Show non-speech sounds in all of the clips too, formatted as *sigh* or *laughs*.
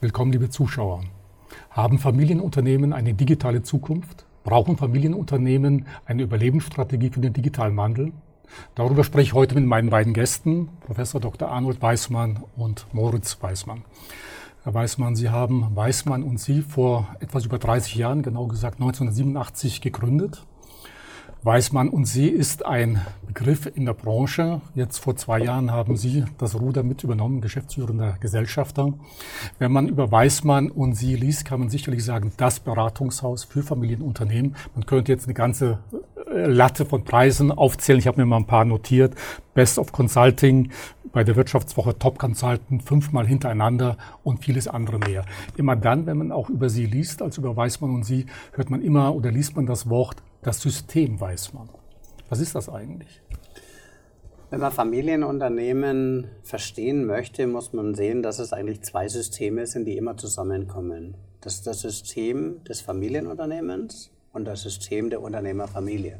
Willkommen, liebe Zuschauer. Haben Familienunternehmen eine digitale Zukunft? Brauchen Familienunternehmen eine Überlebensstrategie für den digitalen Wandel? Darüber spreche ich heute mit meinen beiden Gästen, Professor Dr. Arnold Weismann und Moritz Weismann. Herr Weismann, Sie haben Weismann und Sie vor etwas über 30 Jahren, genau gesagt 1987, gegründet. Weißmann und Sie ist ein Begriff in der Branche. Jetzt vor zwei Jahren haben Sie das Ruder mit übernommen, geschäftsführender Gesellschafter. Wenn man über Weißmann und Sie liest, kann man sicherlich sagen, das Beratungshaus für Familienunternehmen. Man könnte jetzt eine ganze äh, Latte von Preisen aufzählen. Ich habe mir mal ein paar notiert. Best of Consulting, bei der Wirtschaftswoche Top Consultant fünfmal hintereinander und vieles andere mehr. Immer dann, wenn man auch über sie liest, als über Weißmann und sie, hört man immer oder liest man das Wort das System weiß man. Was ist das eigentlich? Wenn man Familienunternehmen verstehen möchte, muss man sehen, dass es eigentlich zwei Systeme sind, die immer zusammenkommen. Das ist das System des Familienunternehmens und das System der Unternehmerfamilie.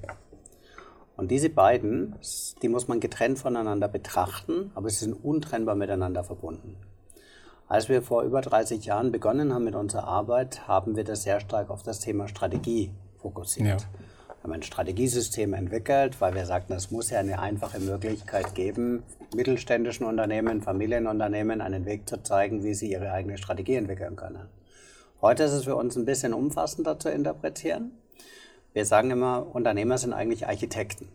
Und diese beiden, die muss man getrennt voneinander betrachten, aber sie sind untrennbar miteinander verbunden. Als wir vor über 30 Jahren begonnen haben mit unserer Arbeit, haben wir das sehr stark auf das Thema Strategie fokussiert. Ja haben ein Strategiesystem entwickelt, weil wir sagten, es muss ja eine einfache Möglichkeit geben, mittelständischen Unternehmen, Familienunternehmen einen Weg zu zeigen, wie sie ihre eigene Strategie entwickeln können. Heute ist es für uns ein bisschen umfassender zu interpretieren. Wir sagen immer, Unternehmer sind eigentlich Architekten.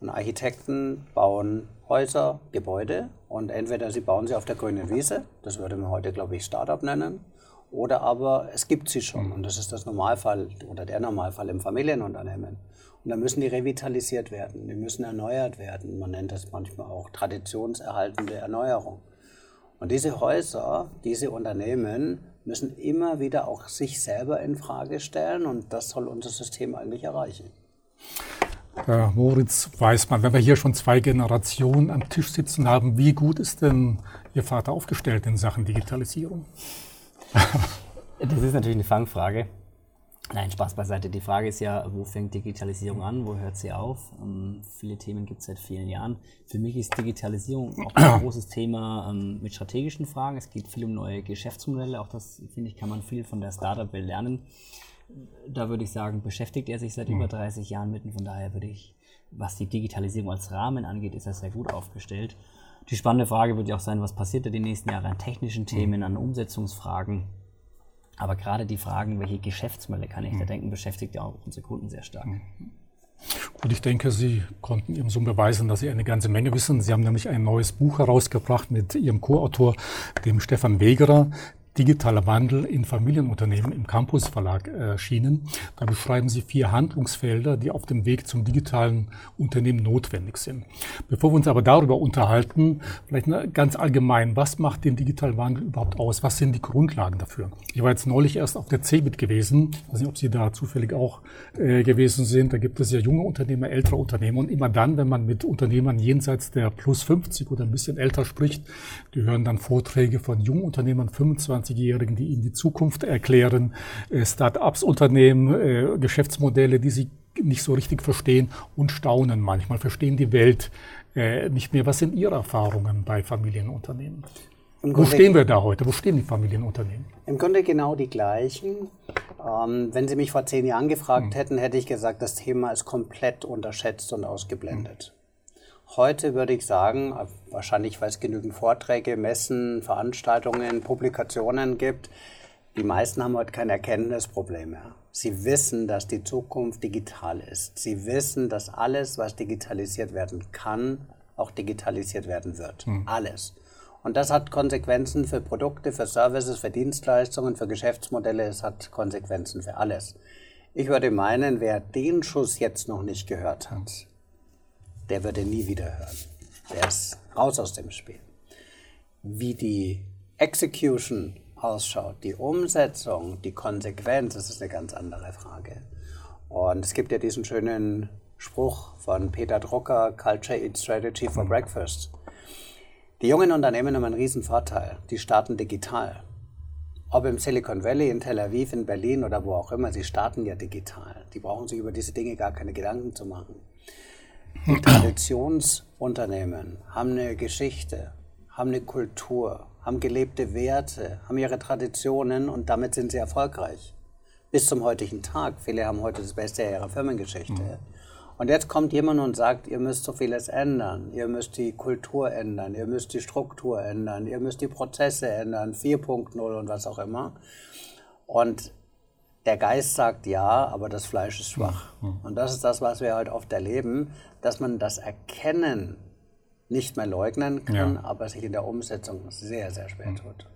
Und Architekten bauen Häuser, Gebäude und entweder sie bauen sie auf der grünen Wiese, das würde man heute, glaube ich, Startup nennen, oder aber es gibt sie schon und das ist das Normalfall oder der Normalfall im Familienunternehmen. Und da müssen die revitalisiert werden, die müssen erneuert werden. Man nennt das manchmal auch traditionserhaltende Erneuerung. Und diese Häuser, diese Unternehmen müssen immer wieder auch sich selber in Frage stellen und das soll unser System eigentlich erreichen. Herr Moritz Weißmann, wenn wir hier schon zwei Generationen am Tisch sitzen haben, wie gut ist denn Ihr Vater aufgestellt in Sachen Digitalisierung? Das ist natürlich eine Fangfrage. Nein, Spaß beiseite. Die Frage ist ja, wo fängt Digitalisierung an, wo hört sie auf? Ähm, viele Themen gibt es seit vielen Jahren. Für mich ist Digitalisierung auch ein *clears throat* großes Thema ähm, mit strategischen Fragen. Es geht viel um neue Geschäftsmodelle. Auch das, finde ich, kann man viel von der Startup-Welt lernen. Da würde ich sagen, beschäftigt er sich seit mhm. über 30 Jahren mit. Und von daher würde ich, was die Digitalisierung als Rahmen angeht, ist er sehr gut aufgestellt. Die spannende Frage wird ja auch sein, was passiert da die nächsten Jahre an technischen Themen, an Umsetzungsfragen. Aber gerade die Fragen, welche Geschäftsmodelle kann ich da mhm. denken, beschäftigt ja auch unsere Kunden sehr stark. Mhm. Und ich denke, Sie konnten Ihrem Sohn beweisen, dass Sie eine ganze Menge wissen. Sie haben nämlich ein neues Buch herausgebracht mit Ihrem Co-Autor, dem Stefan Wegerer, Digitaler Wandel in Familienunternehmen im Campus Verlag erschienen. Da beschreiben Sie vier Handlungsfelder, die auf dem Weg zum digitalen Unternehmen notwendig sind. Bevor wir uns aber darüber unterhalten, vielleicht ganz allgemein, was macht den digitalen Wandel überhaupt aus? Was sind die Grundlagen dafür? Ich war jetzt neulich erst auf der CeBIT gewesen. Ich weiß nicht, ob Sie da zufällig auch äh, gewesen sind. Da gibt es ja junge Unternehmer, ältere Unternehmer. Und immer dann, wenn man mit Unternehmern jenseits der plus 50 oder ein bisschen älter spricht, die hören dann Vorträge von jungen Unternehmern, 25 25-Jährigen, die ihnen die Zukunft erklären, äh, Start-ups, Unternehmen, äh, Geschäftsmodelle, die sie nicht so richtig verstehen und staunen manchmal, verstehen die Welt äh, nicht mehr. Was sind Ihre Erfahrungen bei Familienunternehmen? Wo stehen wir da heute? Wo stehen die Familienunternehmen? Im Grunde genau die gleichen. Ähm, wenn Sie mich vor zehn Jahren gefragt hm. hätten, hätte ich gesagt, das Thema ist komplett unterschätzt und ausgeblendet. Hm. Heute würde ich sagen, wahrscheinlich weil es genügend Vorträge, Messen, Veranstaltungen, Publikationen gibt, die meisten haben heute kein Erkenntnisproblem mehr. Sie wissen, dass die Zukunft digital ist. Sie wissen, dass alles, was digitalisiert werden kann, auch digitalisiert werden wird. Hm. Alles. Und das hat Konsequenzen für Produkte, für Services, für Dienstleistungen, für Geschäftsmodelle. Es hat Konsequenzen für alles. Ich würde meinen, wer den Schuss jetzt noch nicht gehört hat, der würde nie wieder hören. Der ist raus aus dem Spiel. Wie die Execution ausschaut, die Umsetzung, die Konsequenz, das ist eine ganz andere Frage. Und es gibt ja diesen schönen Spruch von Peter Drucker, Culture Eats Strategy for Breakfast. Die jungen Unternehmen haben einen riesen Vorteil. Die starten digital. Ob im Silicon Valley, in Tel Aviv, in Berlin oder wo auch immer, sie starten ja digital. Die brauchen sich über diese Dinge gar keine Gedanken zu machen. Die Traditionsunternehmen haben eine Geschichte, haben eine Kultur, haben gelebte Werte, haben ihre Traditionen und damit sind sie erfolgreich. Bis zum heutigen Tag. Viele haben heute das Beste ihrer Firmengeschichte. Mhm. Und jetzt kommt jemand und sagt, ihr müsst so vieles ändern. Ihr müsst die Kultur ändern, ihr müsst die Struktur ändern, ihr müsst die Prozesse ändern, 4.0 und was auch immer. Und der Geist sagt ja, aber das Fleisch ist schwach. Mhm. Und das ist das, was wir halt oft erleben, dass man das Erkennen nicht mehr leugnen kann, ja. aber sich in der Umsetzung sehr, sehr schwer mhm. tut.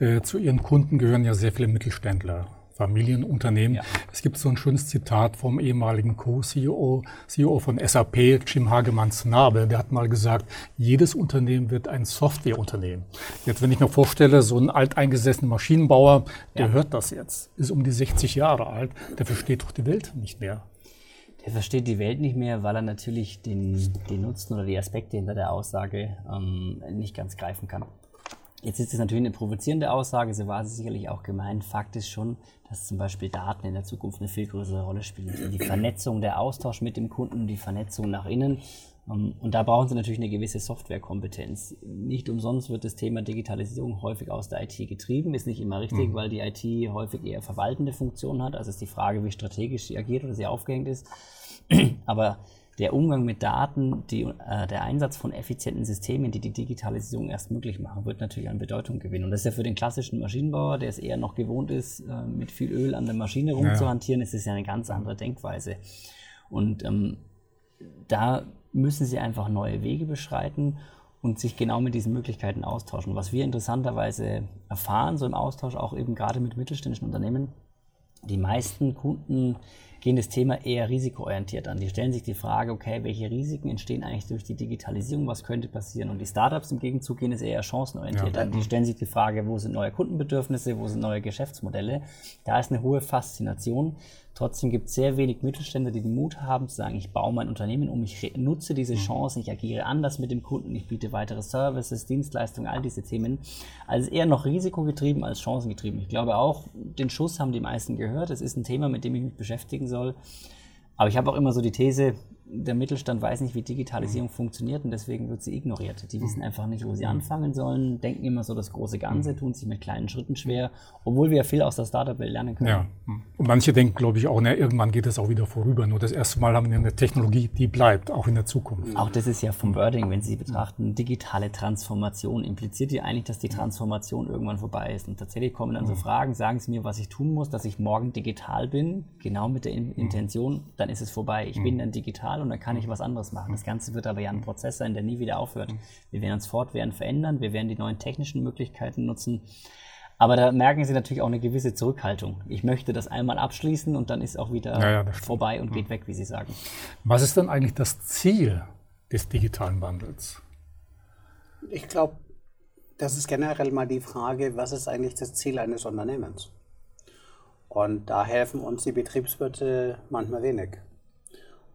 Äh, zu Ihren Kunden gehören ja sehr viele Mittelständler. Familienunternehmen. Ja. Es gibt so ein schönes Zitat vom ehemaligen Co-CEO CEO von SAP, Jim Hagemanns-Nabel, der hat mal gesagt, jedes Unternehmen wird ein Softwareunternehmen. Jetzt, wenn ich mir vorstelle, so ein alteingesessener Maschinenbauer, der ja. hört das jetzt, ist um die 60 Jahre alt, der versteht doch die Welt nicht mehr. Der versteht die Welt nicht mehr, weil er natürlich den, den Nutzen oder die Aspekte hinter der Aussage ähm, nicht ganz greifen kann. Jetzt ist es natürlich eine provozierende Aussage, so war sie sicherlich auch gemeint. Fakt ist schon, dass zum Beispiel Daten in der Zukunft eine viel größere Rolle spielen. Die Vernetzung, der Austausch mit dem Kunden, die Vernetzung nach innen. Ähm, und da brauchen Sie natürlich eine gewisse Softwarekompetenz. Nicht umsonst wird das Thema Digitalisierung häufig aus der IT getrieben. Ist nicht immer richtig, mhm. weil die IT häufig eher verwaltende Funktion hat. Also ist die Frage, wie strategisch sie agiert oder sie aufgehängt ist. *clears throat* Aber der Umgang mit Daten, die, äh, der Einsatz von effizienten Systemen, die die Digitalisierung erst möglich machen, wird natürlich an Bedeutung gewinnen. Und das ist ja für den klassischen Maschinenbauer, der es eher noch gewohnt ist, äh, mit viel Öl an der Maschine rumzuhantieren, ja. ist es ja eine ganz andere Denkweise. Und ähm, da müssen sie einfach neue Wege beschreiten und sich genau mit diesen Möglichkeiten austauschen. Was wir interessanterweise erfahren, so im Austausch auch eben gerade mit mittelständischen Unternehmen, die meisten Kunden gehen das Thema eher risikoorientiert an. Die stellen sich die Frage, okay, welche Risiken entstehen eigentlich durch die Digitalisierung, was könnte passieren? Und die Startups im Gegenzug gehen es eher chancenorientiert ja. an. Die stellen sich die Frage, wo sind neue Kundenbedürfnisse, wo sind neue Geschäftsmodelle? Da ist eine hohe Faszination. Trotzdem gibt es sehr wenig Mittelständler, die den Mut haben zu sagen, ich baue mein Unternehmen um, ich nutze diese mhm. Chance, ich agiere anders mit dem Kunden, ich biete weitere Services, Dienstleistungen, all diese Themen. Also eher noch risikogetrieben als chancengetrieben. Ich glaube auch, den Schuss haben die meisten gehört. Es ist ein Thema, mit dem ich mich beschäftigen soll. Aber ich habe auch immer so die These, der Mittelstand weiß nicht, wie Digitalisierung mhm. funktioniert und deswegen wird sie ignoriert. Die wissen mhm. einfach nicht, wo sie mhm. anfangen sollen, denken immer so das große Ganze, tun sich mit kleinen Schritten schwer, obwohl wir ja viel aus der Startup-Welt lernen können. Ja. Und manche denken, glaube ich, auch, na, irgendwann geht es auch wieder vorüber. Nur das erste Mal haben wir eine Technologie, die bleibt, auch in der Zukunft. Auch das ist ja vom Wording, wenn Sie betrachten, digitale Transformation impliziert ja eigentlich, dass die Transformation irgendwann vorbei ist. Und tatsächlich kommen dann so Fragen, sagen Sie mir, was ich tun muss, dass ich morgen digital bin, genau mit der Intention, dann ist es vorbei. Ich bin dann digital und dann kann ich was anderes machen. Das Ganze wird aber ja ein Prozess sein, der nie wieder aufhört. Wir werden uns fortwährend verändern, wir werden die neuen technischen Möglichkeiten nutzen. Aber da merken Sie natürlich auch eine gewisse Zurückhaltung. Ich möchte das einmal abschließen und dann ist auch wieder ja, ja, vorbei und geht weg, wie Sie sagen. Was ist denn eigentlich das Ziel des digitalen Wandels? Ich glaube, das ist generell mal die Frage, was ist eigentlich das Ziel eines Unternehmens? Und da helfen uns die Betriebswirte manchmal wenig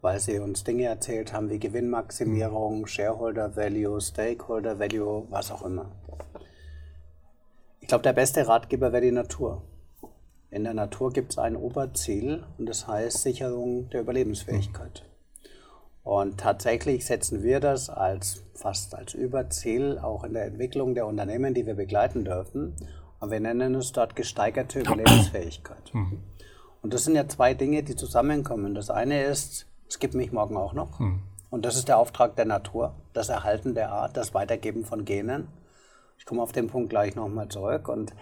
weil sie uns Dinge erzählt haben wie Gewinnmaximierung, Shareholder Value, Stakeholder Value, was auch immer. Ich glaube, der beste Ratgeber wäre die Natur. In der Natur gibt es ein Oberziel und das heißt Sicherung der Überlebensfähigkeit. Und tatsächlich setzen wir das als fast als Überziel auch in der Entwicklung der Unternehmen, die wir begleiten dürfen. Und wir nennen es dort gesteigerte *clears throat* Überlebensfähigkeit. Mhm. Und das sind ja zwei Dinge, die zusammenkommen. Das eine ist es gibt mich morgen auch noch. Hm. Und das ist der Auftrag der Natur, das Erhalten der Art, das Weitergeben von Genen. Ich komme auf den Punkt gleich nochmal zurück. Und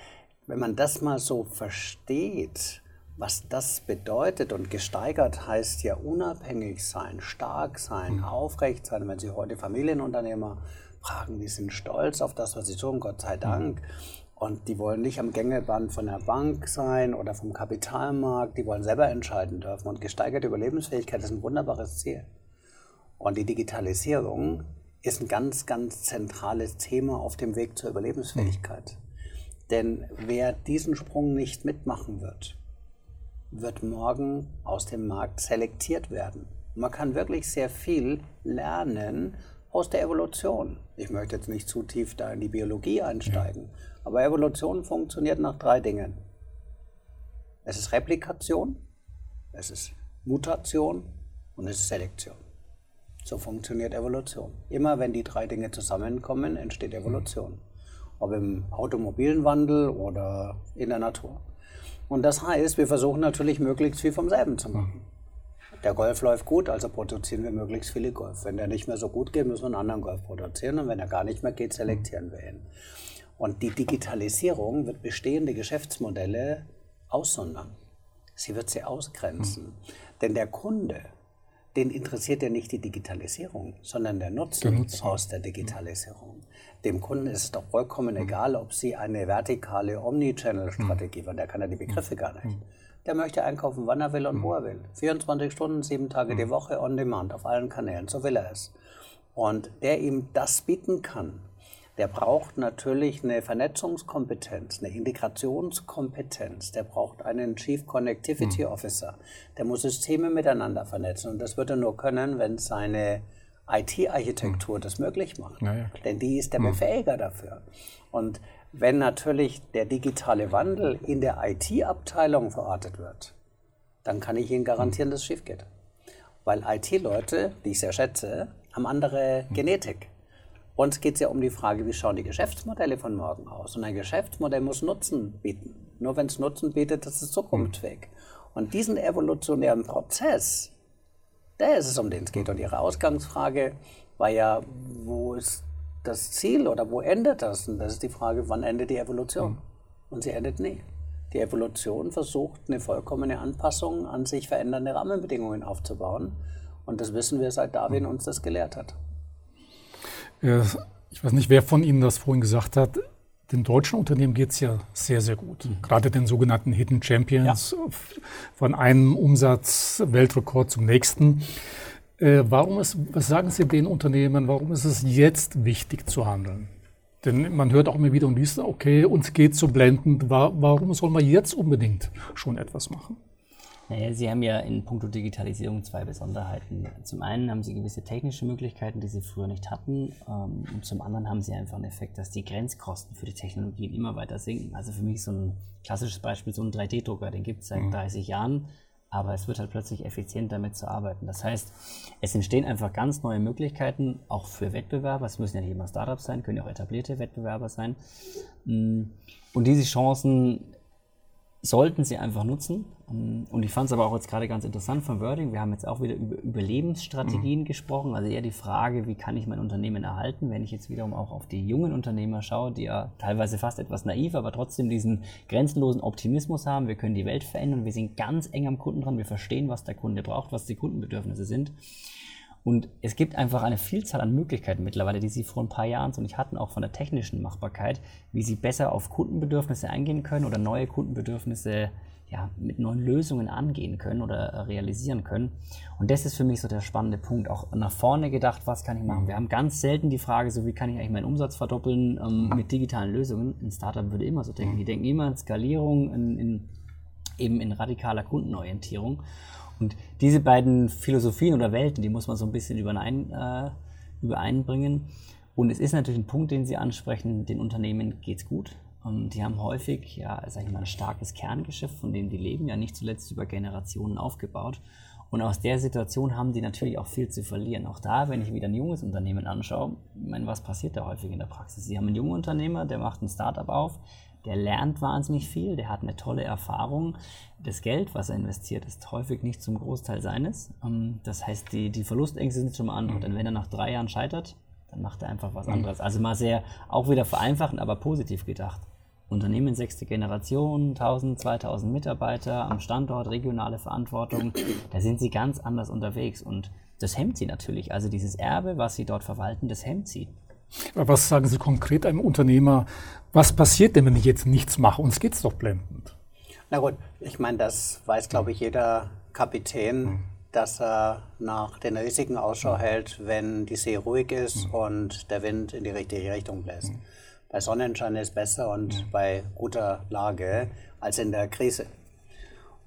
wenn man das mal so versteht, was das bedeutet und gesteigert heißt ja unabhängig sein, stark sein, mhm. aufrecht sein. Wenn Sie heute Familienunternehmer fragen, die sind stolz auf das, was sie tun, Gott sei Dank. Mhm. Und die wollen nicht am Gängelband von der Bank sein oder vom Kapitalmarkt, die wollen selber entscheiden dürfen. Und gesteigerte Überlebensfähigkeit ist ein wunderbares Ziel. Und die Digitalisierung ist ein ganz, ganz zentrales Thema auf dem Weg zur Überlebensfähigkeit. Mhm. Denn wer diesen Sprung nicht mitmachen wird, wird morgen aus dem Markt selektiert werden. Man kann wirklich sehr viel lernen aus der Evolution. Ich möchte jetzt nicht zu tief da in die Biologie einsteigen, ja. Aber Evolution funktioniert nach drei Dingen. Es ist Replikation, es ist Mutation und es ist Selektion. So funktioniert Evolution. Immer wenn die drei Dinge zusammenkommen, entsteht Evolution. ob im automobilen Wandel oder in der Natur. Und das heißt, wir versuchen natürlich möglichst viel vom selben zu machen. Der Golf läuft gut, also produzieren wir möglichst viele Golf. Wenn der nicht mehr so gut geht, müssen wir einen anderen Golf produzieren. Und wenn er gar nicht mehr geht, selektieren wir ihn. Und die Digitalisierung wird bestehende Geschäftsmodelle aussondern. Sie wird sie ausgrenzen. Mhm. Denn der Kunde, den interessiert ja nicht die Digitalisierung, sondern der Nutzen, der aus der Digitalisierung. Dem Kunden ist es doch vollkommen mhm. egal, ob Sie eine vertikale Omnichannel-Strategie, mhm. der kann ja die Begriffe gar nicht. Der möchte einkaufen, wann er will und wo er will. 24 Stunden, sieben Tage die Woche on demand auf allen Kanälen, so will er es. Und der ihm das bieten kann, der braucht natürlich eine Vernetzungskompetenz, eine Integrationskompetenz, der braucht einen Chief Connectivity hm. Officer, der muss Systeme miteinander vernetzen und das wird er nur können, wenn seine IT-Architektur hm. das möglich macht. Ja, ja, Denn die ist der hm. Befähiger dafür. Und wenn natürlich der digitale Wandel in der IT-Abteilung verortet wird, dann kann ich Ihnen garantieren, hm. dass es schief geht. Weil IT-Leute, die ich sehr schätze, haben andere hm. Genetik. Uns geht es ja um die Frage, wie schauen die Geschäftsmodelle von morgen aus? Und ein Geschäftsmodell muss Nutzen bieten. Nur wenn es Nutzen bietet, ist zukunftsfähig. Und diesen evolutionären Prozess, der ist es, um den es geht. Und Ihre Ausgangsfrage war ja, wo ist das Ziel oder wo endet das? Und das ist die Frage, wann endet die Evolution? Und sie endet nie. Die Evolution versucht, eine vollkommene Anpassung an sich verändernde Rahmenbedingungen aufzubauen. Und das wissen wir, seit Darwin uns das gelehrt hat. Ich weiß nicht, wer von Ihnen das vorhin gesagt hat. Den deutschen Unternehmen geht es ja sehr, sehr gut. Mhm. Gerade den sogenannten Hidden Champions, ja. von einem Umsatz-Weltrekord zum nächsten. Äh, warum ist, was sagen Sie den Unternehmen, warum ist es jetzt wichtig zu handeln? Denn man hört auch immer wieder und liest, okay, uns geht so blendend, warum soll man jetzt unbedingt schon etwas machen? Naja, Sie haben ja in puncto Digitalisierung zwei Besonderheiten. Zum einen haben Sie gewisse technische Möglichkeiten, die Sie früher nicht hatten. Ähm, und zum anderen haben Sie einfach einen Effekt, dass die Grenzkosten für die Technologien immer weiter sinken. Also für mich so ein klassisches Beispiel, so ein 3D-Drucker, den gibt es seit mhm. 30 Jahren aber es wird halt plötzlich effizient damit zu arbeiten. Das heißt, es entstehen einfach ganz neue Möglichkeiten, auch für Wettbewerber. Es müssen ja nicht immer Startups sein, können ja auch etablierte Wettbewerber sein. Mm, und diese Chancen sollten sie einfach nutzen. Ähm, und ich fand es aber auch jetzt gerade ganz interessant von Wording. Wir haben jetzt auch wieder über Überlebensstrategien mhm. gesprochen. Also eher die Frage, wie kann ich mein Unternehmen erhalten, wenn ich jetzt wiederum auch auf die jungen Unternehmer schaue, die ja teilweise fast etwas naiv, aber trotzdem diesen grenzenlosen Optimismus haben. Wir können die Welt verändern. Wir sind ganz eng am Kunden dran. Wir verstehen, was der Kunde braucht, was die Kundenbedürfnisse sind. Und es gibt einfach eine Vielzahl an Möglichkeiten mittlerweile, die Sie vor ein paar Jahren so nicht hatten, auch von der technischen Machbarkeit, wie Sie besser auf Kundenbedürfnisse eingehen können oder neue Kundenbedürfnisse ja, mit neuen Lösungen angehen können oder realisieren können. Und das ist für mich so der spannende Punkt. Auch nach vorne gedacht, was kann ich machen? Wir haben ganz selten die Frage, so wie kann ich eigentlich meinen Umsatz verdoppeln ähm, mit digitalen Lösungen. Ein Startup würde immer so denken. Die denken immer in Skalierung, in, in eben in radikaler Kundenorientierung. Und diese beiden Philosophien oder Welten, die muss man so ein bisschen überein, äh, übereinbringen. Und es ist natürlich ein Punkt, den Sie ansprechen, den Unternehmen geht es gut. Und die haben häufig, ja, sag ich mal, ein starkes Kerngeschäft, von dem die leben, ja nicht zuletzt über Generationen aufgebaut. Und aus der Situation haben die natürlich auch viel zu verlieren. Auch da, wenn ich wieder ein junges Unternehmen anschaue, ich meine, was passiert da häufig in der Praxis? Sie haben einen jungen Unternehmer, der macht ein Startup auf, der lernt wahnsinnig viel, der hat eine tolle Erfahrung. Das Geld, was er investiert, ist häufig nicht zum Großteil seines. Ähm, das heißt, die, die Verlustängste sind schon mal andere. Mhm. Denn wenn er nach drei Jahren scheitert, dann macht er einfach was mhm. anderes. Also mal sehr, auch wieder vereinfachend, aber positiv gedacht. Unternehmen sechste Generation, 1000, 2000 Mitarbeiter am Standort, regionale Verantwortung, da sind sie ganz anders unterwegs und das hemmt sie natürlich. Also dieses Erbe, was sie dort verwalten, das hemmt sie. Was sagen Sie konkret einem Unternehmer, was passiert denn, wenn ich jetzt nichts mache? Uns geht es doch blendend. Na gut, ich meine, das weiß, glaube ich, jeder Kapitän, mhm. dass er nach den Risiken Ausschau mhm. hält, wenn die See ruhig ist mhm. und der Wind in die richtige Richtung bläst. Mhm. Bei Sonnenschein ist es besser und mhm. bei guter Lage als in der Krise.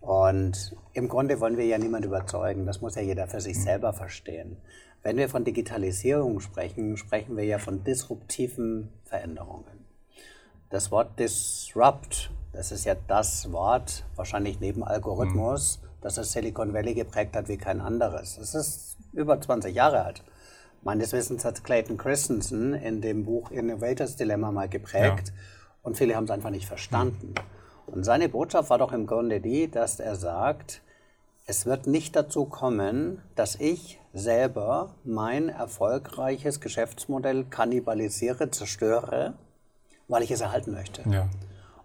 Und im Grunde wollen wir ja niemand überzeugen, das muss ja jeder für sich mhm. selber verstehen. Wenn wir von Digitalisierung sprechen, sprechen wir ja von disruptiven Veränderungen. Das Wort Disrupt, das ist ja das Wort, wahrscheinlich neben Algorithmus, mhm. das das Silicon Valley geprägt hat wie kein anderes. Das ist über 20 Jahre alt. Meines Wissens hat Clayton Christensen in dem Buch Innovators Dilemma mal geprägt ja. und viele haben es einfach nicht verstanden. Und seine Botschaft war doch im Grunde die, dass er sagt, es wird nicht dazu kommen, dass ich selber mein erfolgreiches Geschäftsmodell kannibalisiere, zerstöre, weil ich es erhalten möchte. Ja.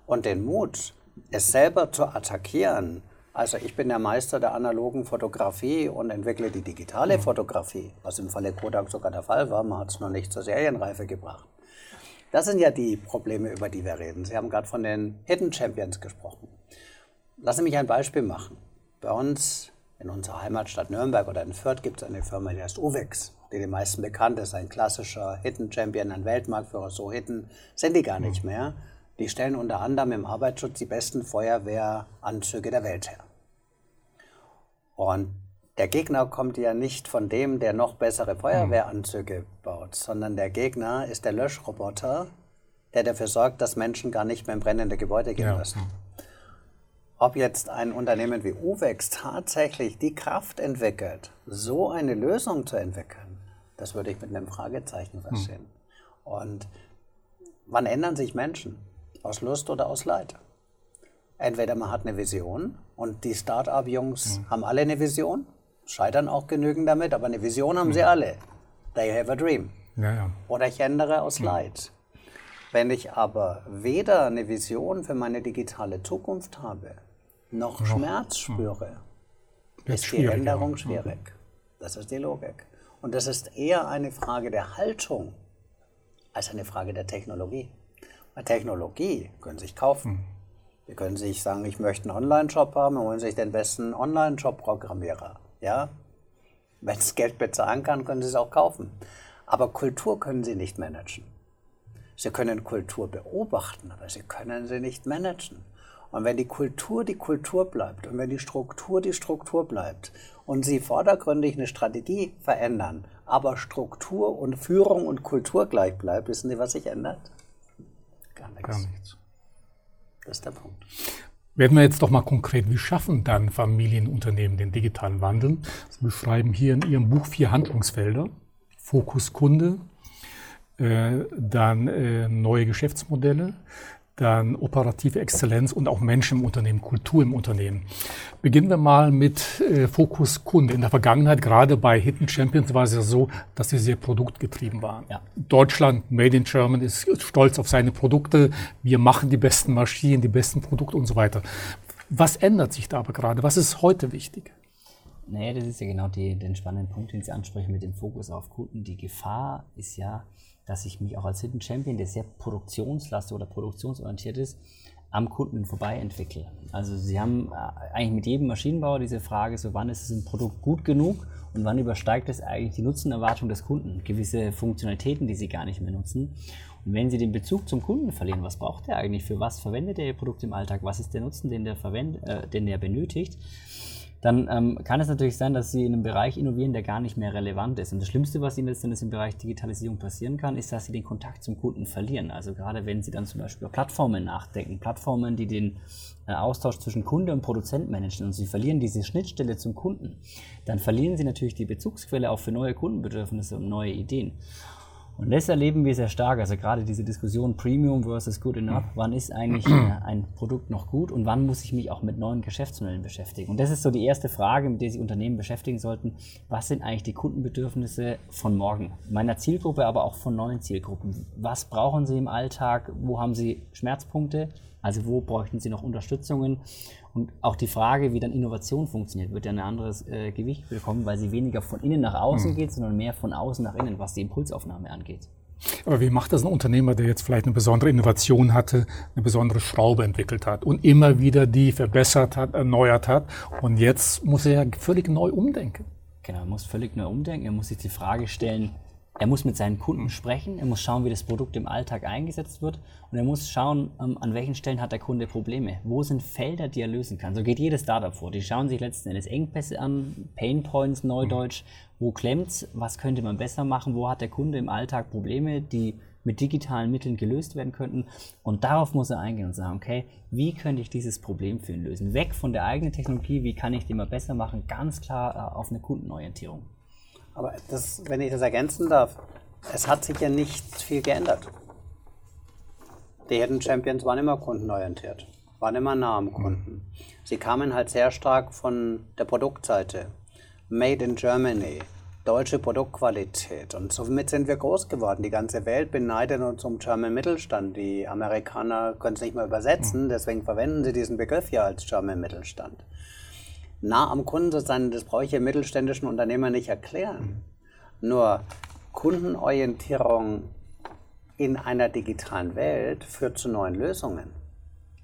Und den Mut, es selber zu attackieren, also ich bin der Meister der analogen Fotografie und entwickle die digitale mhm. Fotografie, was im Falle Kodak sogar der Fall war, man hat es noch nicht zur Serienreife gebracht. Das sind ja die Probleme, über die wir reden. Sie haben gerade von den Hidden Champions gesprochen. Lassen Sie mich ein Beispiel machen. Bei uns in unserer Heimatstadt Nürnberg oder in Fürth gibt es eine Firma, die heißt Uvex, die den meisten bekannt ist, ein klassischer Hidden Champion, ein Weltmarktführer. So Hidden sind die gar nicht mhm. mehr. Die stellen unter anderem im Arbeitsschutz die besten Feuerwehranzüge der Welt her. Und der Gegner kommt ja nicht von dem, der noch bessere Feuerwehranzüge baut, sondern der Gegner ist der Löschroboter, der dafür sorgt, dass Menschen gar nicht mehr in brennende Gebäude gehen ja. Ob jetzt ein Unternehmen wie Uvex tatsächlich die Kraft entwickelt, so eine Lösung zu entwickeln, das würde ich mit einem Fragezeichen versehen. Hm. Und wann ändern sich Menschen? Aus Lust oder aus Leid? Entweder man hat eine Vision und die Start-up-Jungs mhm. haben alle eine Vision, scheitern auch genügend damit, aber eine Vision haben mhm. sie alle. They have a dream. Ja, ja. Oder ich ändere aus mhm. Leid. Wenn ich aber weder eine Vision für meine digitale Zukunft habe, noch, noch Schmerz spüre, ist die Änderung schwierig. Das ist die Logik. Und das ist eher eine Frage der Haltung als eine Frage der Technologie. Weil Technologie können sich kaufen. Mhm. Sie können sich sagen, ich möchte einen Online-Shop haben, und holen sich den besten Online-Shop-Programmierer. Ja? Wenn Sie Geld bezahlen kann, können Sie es auch kaufen. Aber Kultur können Sie nicht managen. Sie können Kultur beobachten, aber Sie können sie nicht managen. Und wenn die Kultur die Kultur bleibt und wenn die Struktur die Struktur bleibt und Sie vordergründig eine Strategie verändern, aber Struktur und Führung und Kultur gleich bleibt, wissen Sie, was sich ändert? Gar nichts. Gar nichts. Das ist der Punkt. Werden wir jetzt doch mal konkret, wie schaffen dann Familienunternehmen den digitalen Wandel? Sie beschreiben hier in Ihrem Buch vier Handlungsfelder. Fokus Kunde, äh, dann äh, neue Geschäftsmodelle, dann operative Exzellenz und auch Menschen im Unternehmen, Kultur im Unternehmen. Beginnen wir mal mit äh, Fokus Kunde. In der Vergangenheit, gerade bei Hidden Champions, war es ja so, dass sie sehr produktgetrieben waren. Ja. Deutschland, Made in German, ist stolz auf seine Produkte. Wir machen die besten Maschinen, die besten Produkte und so weiter. Was ändert sich da aber gerade? Was ist heute wichtig? Naja, das ist ja genau die, den spannenden Punkt, den Sie ansprechen mit dem Fokus auf Kunden. Die Gefahr ist ja, dass ich mich auch als Hidden Champion, der sehr produktionslastig oder produktionsorientiert ist, am Kunden vorbei entwickle. Also Sie haben äh, eigentlich mit jedem Maschinenbauer diese Frage, so wann ist ein Produkt gut genug und wann übersteigt es eigentlich die Nutzenerwartung des Kunden, gewisse Funktionalitäten, die Sie gar nicht mehr nutzen. Und wenn Sie den Bezug zum Kunden verlieren, was braucht er eigentlich, für was verwendet er Ihr Produkt im Alltag, was ist der Nutzen, den der, verwendet, äh, den der benötigt, dann ähm, kann es natürlich sein, dass Sie in einem Bereich innovieren, der gar nicht mehr relevant ist. Und das Schlimmste, was Ihnen letztendlich im Bereich Digitalisierung passieren kann, ist, dass Sie den Kontakt zum Kunden verlieren. Also gerade wenn Sie dann zum Beispiel über Plattformen nachdenken, Plattformen, die den äh, Austausch zwischen Kunde und Produzent managen und Sie verlieren diese Schnittstelle zum Kunden, dann verlieren Sie natürlich die Bezugsquelle auch für neue Kundenbedürfnisse und neue Ideen. Und das erleben wir sehr stark. Also gerade diese Diskussion Premium versus Good Enough. Wann ist eigentlich *clears throat* ein Produkt noch gut und wann muss ich mich auch mit neuen Geschäftsmodellen beschäftigen? Und das ist so die erste Frage, mit der sich Unternehmen beschäftigen sollten. Was sind eigentlich die Kundenbedürfnisse von morgen? Meiner Zielgruppe, aber auch von neuen Zielgruppen. Was brauchen sie im Alltag? Wo haben sie Schmerzpunkte? Also wo bräuchten Sie noch Unterstützungen? Und auch die Frage, wie dann Innovation funktioniert, wird ja ein anderes äh, Gewicht bekommen, weil sie weniger von innen nach außen mhm. geht, sondern mehr von außen nach innen, was die Impulsaufnahme angeht. Aber wie macht das ein Unternehmer, der jetzt vielleicht eine besondere Innovation hatte, eine besondere Schraube entwickelt hat und immer wieder die verbessert hat, erneuert hat und jetzt muss er ja völlig neu umdenken? Genau, er muss völlig neu umdenken. Er muss sich die Frage stellen, er muss mit seinen Kunden sprechen, er muss schauen, wie das Produkt im Alltag eingesetzt wird und er muss schauen, ähm, an welchen Stellen hat der Kunde Probleme. Wo sind Felder, die er lösen kann. So geht jedes Startup vor. Die schauen sich letzten Endes Engpässe an, Pain Points, Neudeutsch. Wo klemmt's? Was könnte man besser machen? Wo hat der Kunde im Alltag Probleme, die mit digitalen Mitteln gelöst werden könnten. Und darauf muss er eingehen und sagen, okay, wie könnte ich dieses Problem für ihn lösen? Weg von der eigenen Technologie, wie kann ich die mal besser machen? Ganz klar äh, auf eine Kundenorientierung. Aber das, wenn ich das ergänzen darf, es hat sich ja nicht viel geändert. Die Hidden Champions waren immer kundenorientiert, waren immer nah am Kunden. Sie kamen halt sehr stark von der Produktseite. Made in Germany, deutsche Produktqualität. Und somit sind wir groß geworden. Die ganze Welt beneidet uns um German Mittelstand. Die Amerikaner können es nicht mehr übersetzen, deswegen verwenden sie diesen Begriff ja als German Mittelstand. Nah am Kunden zu sein, das brauche ich im mittelständischen Unternehmer nicht erklären. Nur Kundenorientierung in einer digitalen Welt führt zu neuen Lösungen.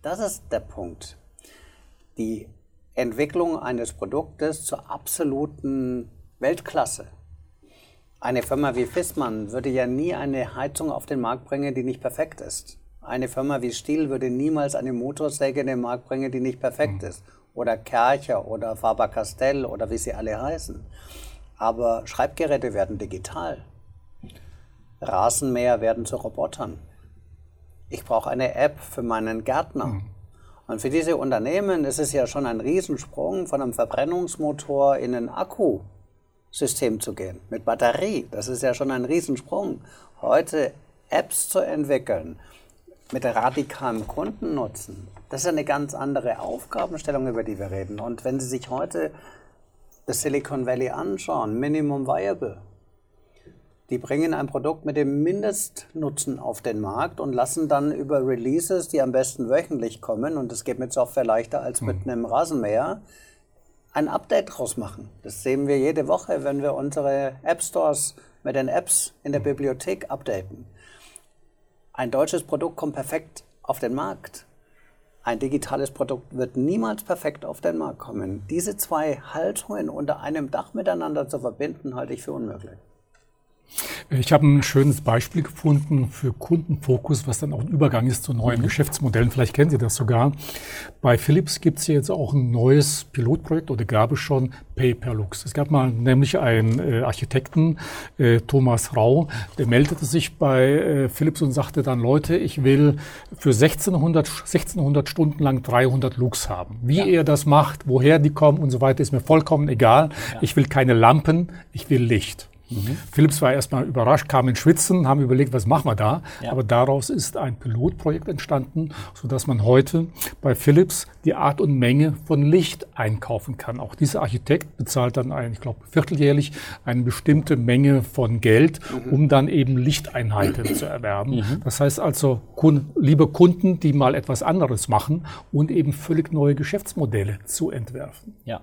Das ist der Punkt. Die Entwicklung eines Produktes zur absoluten Weltklasse. Eine Firma wie Fissmann würde ja nie eine Heizung auf den Markt bringen, die nicht perfekt ist. Eine Firma wie Stihl würde niemals eine Motorsäge in den Markt bringen, die nicht perfekt mhm. ist. Oder Kercher oder Faber-Castell oder wie sie alle heißen. Aber Schreibgeräte werden digital. Rasenmäher werden zu Robotern. Ich brauche eine App für meinen Gärtner. Mhm. Und für diese Unternehmen ist es ja schon ein Riesensprung von einem Verbrennungsmotor in ein Akkusystem zu gehen, mit Batterie. Das ist ja schon ein Riesensprung. Heute Apps zu entwickeln mit radikalem Kundennutzen, das ist eine ganz andere Aufgabenstellung, über die wir reden. Und wenn Sie sich heute das Silicon Valley anschauen, Minimum Viable, die bringen ein Produkt mit dem Mindestnutzen auf den Markt und lassen dann über Releases, die am besten wöchentlich kommen, und das geht mit Software leichter als mit mhm. einem Rasenmäher, ein Update draus machen. Das sehen wir jede Woche, wenn wir unsere App Stores mit den Apps in der mhm. Bibliothek updaten. Ein deutsches Produkt kommt perfekt auf den Markt. Ein digitales Produkt wird niemals perfekt auf den Markt kommen. Diese zwei Haltungen unter einem Dach miteinander zu verbinden, halte ich für unmöglich. Ich habe ein schönes Beispiel gefunden für Kundenfokus, was dann auch ein Übergang ist zu neuen mhm. Geschäftsmodellen. Vielleicht kennen Sie das sogar. Bei Philips gibt es jetzt auch ein neues Pilotprojekt oder gab es schon Pay per Lux. Es gab mal nämlich einen äh, Architekten, äh, Thomas Rau, der meldete sich bei äh, Philips und sagte dann, Leute, ich will für 1600, 1600 Stunden lang 300 Lux haben. Wie ja. er das macht, woher die kommen und so weiter, ist mir vollkommen egal. Ja. Ich will keine Lampen, ich will Licht. Mhm. Philips war erstmal überrascht, kam in Schwitzen, haben überlegt, was machen wir da. Ja. Aber daraus ist ein Pilotprojekt entstanden, sodass man heute bei Philips die Art und Menge von Licht einkaufen kann. Auch dieser Architekt bezahlt dann, ein, ich glaube, vierteljährlich eine bestimmte Menge von Geld, mhm. um dann eben Lichteinheiten zu erwerben. Mhm. Das heißt also, liebe Kunden, die mal etwas anderes machen und eben völlig neue Geschäftsmodelle zu entwerfen. Ja.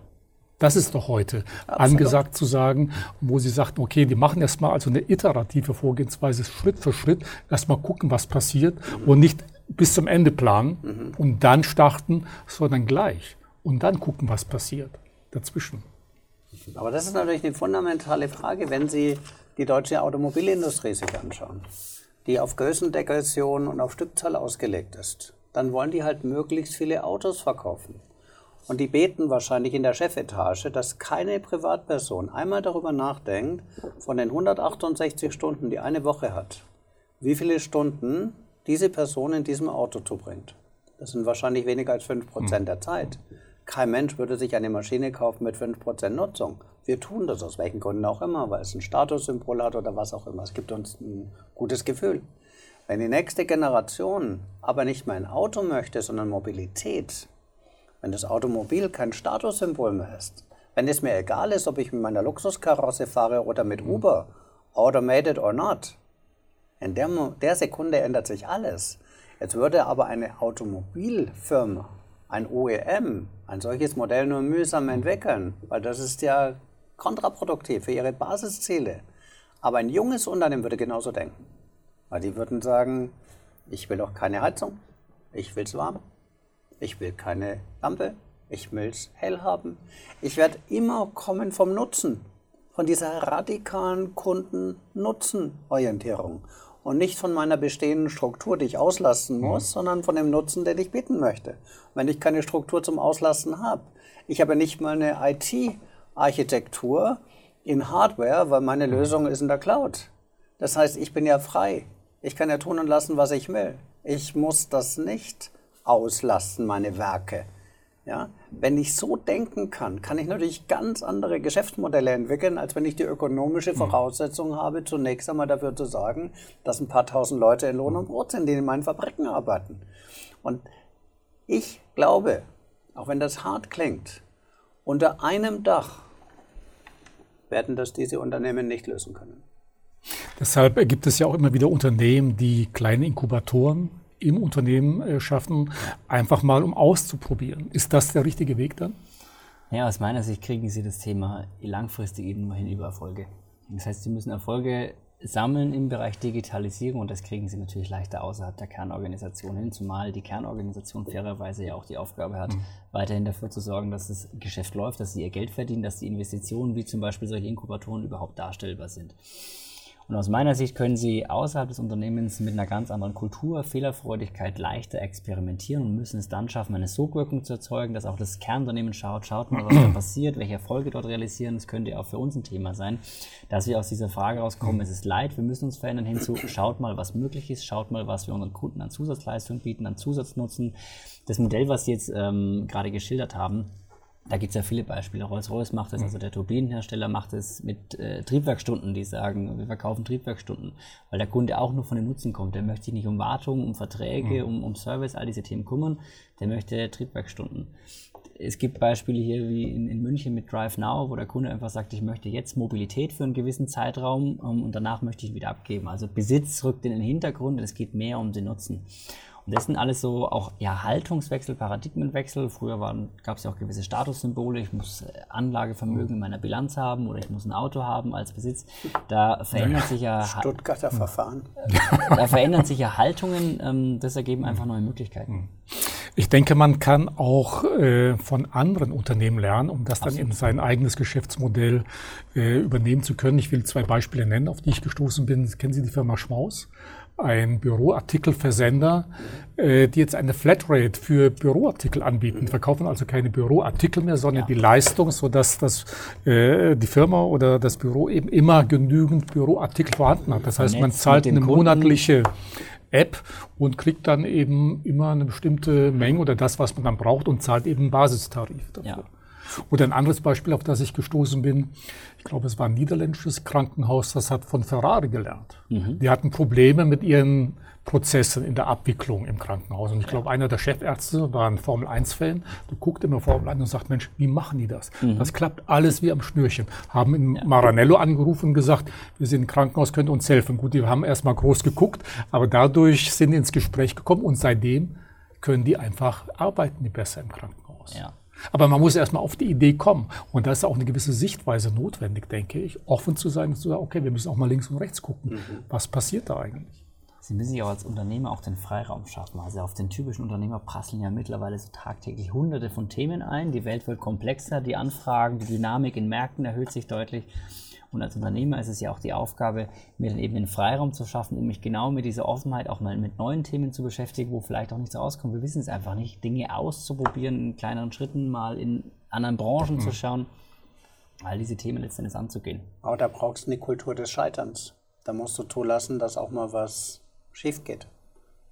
Das ist doch heute Absolut. angesagt zu sagen, wo Sie sagten, okay, die machen erstmal also eine iterative Vorgehensweise Schritt für Schritt, erstmal gucken, was passiert mhm. und nicht bis zum Ende planen mhm. und dann starten, sondern gleich und dann gucken, was passiert dazwischen. Aber das ist natürlich eine fundamentale Frage, wenn Sie die deutsche Automobilindustrie sich anschauen, die auf Größendegression und auf Stückzahl ausgelegt ist. Dann wollen die halt möglichst viele Autos verkaufen. Und die beten wahrscheinlich in der Chefetage, dass keine Privatperson einmal darüber nachdenkt, von den 168 Stunden, die eine Woche hat, wie viele Stunden diese Person in diesem Auto zubringt. Das sind wahrscheinlich weniger als 5% hm. der Zeit. Kein Mensch würde sich eine Maschine kaufen mit 5% Nutzung. Wir tun das aus welchen Gründen auch immer, weil es ein Statussymbol hat oder was auch immer. Es gibt uns ein gutes Gefühl. Wenn die nächste Generation aber nicht mehr ein Auto möchte, sondern Mobilität, wenn das Automobil kein Statussymbol mehr ist, wenn es mir egal ist, ob ich mit meiner Luxuskarosse fahre oder mit Uber, automated or not, in der, der Sekunde ändert sich alles. Jetzt würde aber eine Automobilfirma, ein OEM, ein solches Modell nur mühsam entwickeln, weil das ist ja kontraproduktiv für ihre Basisziele. Aber ein junges Unternehmen würde genauso denken. Weil die würden sagen, ich will auch keine Heizung, ich will es warm, ich will keine Lampe, ich will es hell haben. Ich werde immer kommen vom Nutzen, von dieser radikalen Kunden-Nutzen-Orientierung und nicht von meiner bestehenden Struktur, die ich auslassen mhm. muss, mhm. sondern von dem Nutzen, den ich bieten möchte. Wenn ich keine Struktur zum Auslassen habe, ich habe nicht mal eine IT-Architektur in Hardware, weil meine mhm. Lösung ist in der Cloud. Das heißt, ich bin ja frei. Ich kann ja tun und lassen, was ich will. Ich muss das nicht auslasten, meine Werke. Ja? Wenn ich so denken kann, kann ich natürlich ganz andere Geschäftsmodelle entwickeln, als wenn ich die ökonomische mhm. Voraussetzung habe, zunächst einmal dafür zu sorgen, dass ein paar tausend Leute in Lohn und Brot sind, die in meinen Fabriken arbeiten. Und ich glaube, auch wenn das hart klingt, unter einem Dach werden das diese Unternehmen nicht lösen können. Deshalb gibt es ja auch immer wieder Unternehmen, die kleine Inkubatoren im Unternehmen äh, schaffen, einfach mal um auszuprobieren. Ist das der richtige Weg dann? Ja, aus meiner Sicht kriegen Sie das Thema langfristig eben nur hin über Erfolge. Das heißt, Sie müssen Erfolge sammeln im Bereich Digitalisierung und das kriegen Sie natürlich leichter außerhalb der Kernorganisation hin, zumal die Kernorganisation fairerweise ja auch die Aufgabe hat, mhm. weiterhin dafür zu sorgen, dass das Geschäft läuft, dass sie ihr Geld verdienen, dass die Investitionen wie zum Beispiel solche Inkubatoren überhaupt darstellbar sind. Und aus meiner Sicht können Sie außerhalb des Unternehmens mit einer ganz anderen Kultur, Fehlerfreudigkeit leichter experimentieren und müssen es dann schaffen, eine Sogwirkung zu erzeugen, dass auch das Kernunternehmen schaut, schaut mal, was da *clears throat* passiert, welche Erfolge dort realisieren. Das könnte auch für uns ein Thema sein, dass wir aus dieser Frage rauskommen, es ist leid, wir müssen uns verändern hinzu, schaut mal, was möglich ist, schaut mal, was wir unseren Kunden an Zusatzleistungen bieten, an Zusatznutzen. Das Modell, was Sie jetzt ähm, gerade geschildert haben, da gibt es ja viele Beispiele. Rolls-Royce macht es, also der Turbinenhersteller macht es mit äh, Triebwerkstunden, die sagen, wir verkaufen Triebwerkstunden, weil der Kunde auch nur von dem Nutzen kommt. Der möchte sich nicht um Wartung, um Verträge, mhm. um, um Service, all diese Themen kümmern, der möchte Triebwerkstunden. Es gibt Beispiele hier wie in, in München mit Drive Now, wo der Kunde einfach sagt, ich möchte jetzt Mobilität für einen gewissen Zeitraum um, ähm, und danach möchte ich ihn wieder abgeben. Also Besitz rückt in den Hintergrund, es geht mehr um den Nutzen. Und das sind alles so auch ja, Haltungswechsel, Paradigmenwechsel. Früher gab es ja auch gewisse Statussymbole. Ich muss äh, Anlagevermögen in meiner Bilanz haben oder ich muss ein Auto haben als Besitz. Da verändert sich ja Stuttgarter Verfahren. *laughs* Da verändern sich ja Haltungen. Ähm, das ergeben einfach neue Möglichkeiten. Hm. Ich denke, man kann auch äh, von anderen Unternehmen lernen, um das dann in sein eigenes Geschäftsmodell äh, übernehmen zu können. Ich will zwei Beispiele nennen, auf die ich gestoßen bin. Kennen Sie die Firma Schmaus? Ein Büroartikelversender, äh, die jetzt eine Flatrate für Büroartikel anbieten, verkaufen also keine Büroartikel mehr, sondern ja. die Leistung, sodass das, äh, die Firma oder das Büro eben immer genügend Büroartikel vorhanden hat. Das heißt, man zahlt eine monatliche App und kriegt dann eben immer eine bestimmte Menge oder das, was man dann braucht und zahlt eben einen Basistarif dafür. Ja. Oder ein anderes Beispiel, auf das ich gestoßen bin, ich glaube, es war ein niederländisches Krankenhaus, das hat von Ferrari gelernt. Mhm. Die hatten Probleme mit ihren Prozessen in der Abwicklung im Krankenhaus. Und ich glaube, einer der Chefärzte war ein Formel-1-Fan, der guckt immer Formel 1 und sagt, Mensch, wie machen die das? Mhm. Das klappt alles wie am Schnürchen. Haben in ja. Maranello angerufen und gesagt, wir sind im Krankenhaus, könnt uns helfen. Gut, die haben erstmal groß geguckt, aber dadurch sind die ins Gespräch gekommen und seitdem können die einfach arbeiten, die besser im Krankenhaus. Ja. Aber man muss erstmal auf die Idee kommen. Und da ist auch eine gewisse Sichtweise notwendig, denke ich, offen zu sein und zu sagen, okay, wir müssen auch mal links und rechts gucken. Mhm. Was passiert da eigentlich? Sie müssen sich auch als Unternehmer auch den Freiraum schaffen. Also auf den typischen Unternehmer prasseln ja mittlerweile so tagtäglich hunderte von Themen ein. Die Welt wird komplexer, die Anfragen, die Dynamik in Märkten erhöht sich deutlich. Und als Unternehmer ist es ja auch die Aufgabe, mir dann eben den Freiraum zu schaffen, um mich genau mit dieser Offenheit auch mal mit neuen Themen zu beschäftigen, wo vielleicht auch nichts rauskommt. Wir wissen es einfach nicht. Dinge auszuprobieren, in kleineren Schritten mal in anderen Branchen mhm. zu schauen, all diese Themen letztendlich anzugehen. Aber da brauchst du eine Kultur des Scheiterns. Da musst du zulassen, dass auch mal was schief geht.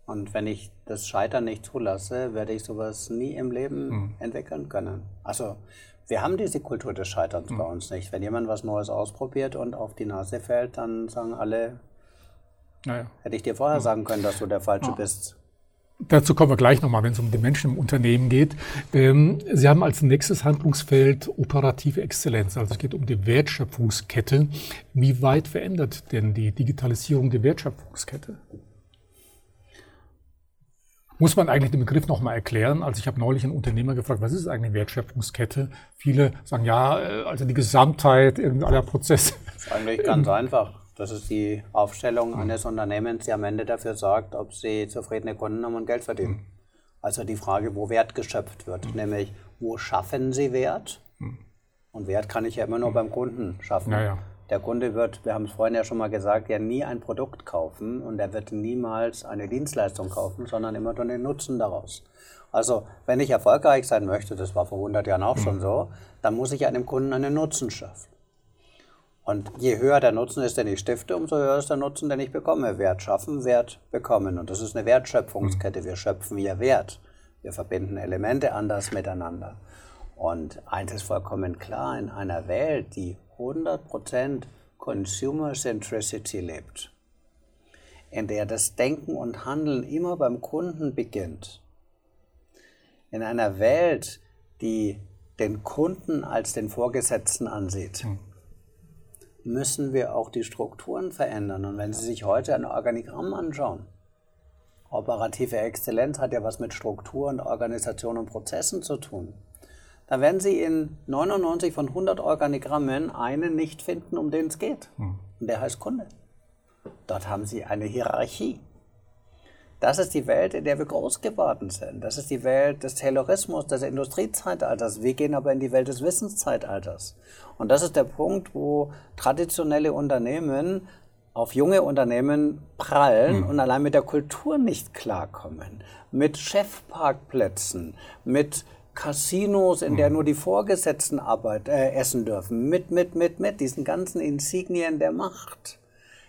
Und wenn ich das Scheitern nicht zulasse, werde ich sowas nie im Leben mhm. entwickeln können. Also wir haben diese Kultur des Scheiterns mhm. bei uns nicht. Wenn jemand was Neues ausprobiert und auf die Nase fällt, dann sagen alle, naja. hätte ich dir vorher mhm. sagen können, dass du der Falsche ja. bist. Dazu kommen wir gleich nochmal, wenn es um die Menschen im Unternehmen geht. Ähm, Sie haben als nächstes Handlungsfeld operative Exzellenz, also es geht um die Wertschöpfungskette. Wie weit verändert denn die Digitalisierung die Wertschöpfungskette? Muss man eigentlich den Begriff nochmal erklären? Also ich habe neulich einen Unternehmer gefragt, was ist eigentlich Wertschöpfungskette? Viele sagen ja, äh, also die Gesamtheit aller Prozesse. Das ist eigentlich ganz einfach. Das ist die Aufstellung eines Unternehmens, die am Ende dafür sorgt, ob sie zufriedene Kunden haben und Geld verdienen. Also die Frage, wo Wert geschöpft wird, nämlich wo schaffen sie Wert? Mhm. Und Wert kann ich ja immer nur beim Kunden schaffen. Ja, ja. Der Kunde wird, wir haben es vorhin ja schon mal gesagt, ja nie ein Produkt kaufen und er wird niemals eine Dienstleistung kaufen, sondern immer nur den Nutzen daraus. Also wenn ich erfolgreich sein möchte, das war vor 100 Jahren auch schon so, dann muss ich einem Kunden einen Nutzen schaffen. Und je höher der Nutzen ist, den ich stifte, umso höher ist der Nutzen, den ich bekomme. Wert schaffen, Wert bekommen. Und das ist eine Wertschöpfungskette. Wir schöpfen hier Wert. Wir verbinden Elemente anders miteinander. Und eins ist vollkommen klar, in einer Welt, die 100% Consumer Centricity lebt, in der das Denken und Handeln immer beim Kunden beginnt, in einer Welt, die den Kunden als den Vorgesetzten ansieht, hm. müssen wir auch die Strukturen verändern. Und wenn Sie sich heute ein Organigramm anschauen, operative Exzellenz hat ja was mit Strukturen, Organisation und Prozessen zu tun. Da werden Sie in 99 von 100 Organigrammen einen nicht finden, um den es geht. Hm. Und der heißt Kunde. Dort haben Sie eine Hierarchie. Das ist die Welt, in der wir groß geworden sind. Das ist die Welt des Taylorismus, des Industriezeitalters. Wir gehen aber in die Welt des Wissenszeitalters. Und das ist der Punkt, wo traditionelle Unternehmen auf junge Unternehmen prallen mhm. und allein mit der Kultur nicht klarkommen. Mit Chefparkplätzen, mit Casinos, in der mhm. nur die Vorgesetzten Arbeit, äh, essen dürfen, mit, mit, mit, mit diesen ganzen Insignien der Macht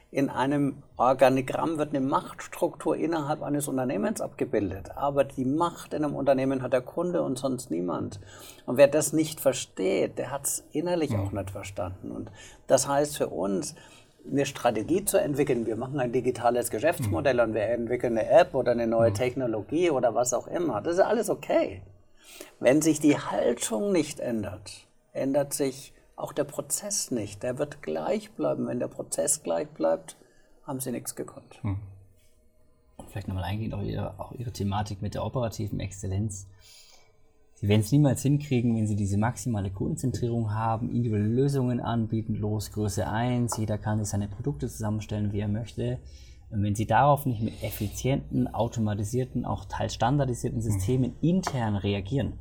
in einem Organigramm wird eine Machtstruktur innerhalb eines Unternehmens abgebildet. Aber die Macht in einem Unternehmen hat der Kunde und sonst niemand. Und wer das nicht versteht, der hat es innerlich ja. auch nicht verstanden. Und das heißt für uns, eine Strategie zu entwickeln. Wir machen ein digitales Geschäftsmodell mhm. und wir entwickeln eine App oder eine neue mhm. Technologie oder was auch immer. Das ist alles okay. Wenn sich die Haltung nicht ändert, ändert sich auch der Prozess nicht. Der wird gleich bleiben. Wenn der Prozess gleich bleibt, haben sie nichts gekonnt. Hm. Vielleicht nochmal eingehend auf ihre, auch ihre Thematik mit der operativen Exzellenz. Sie werden es niemals hinkriegen, wenn Sie diese maximale Konzentrierung haben, individuelle Lösungen anbieten, Losgröße 1, jeder kann sich seine Produkte zusammenstellen, wie er möchte. Und wenn Sie darauf nicht mit effizienten, automatisierten, auch teils standardisierten. Systemen intern reagieren,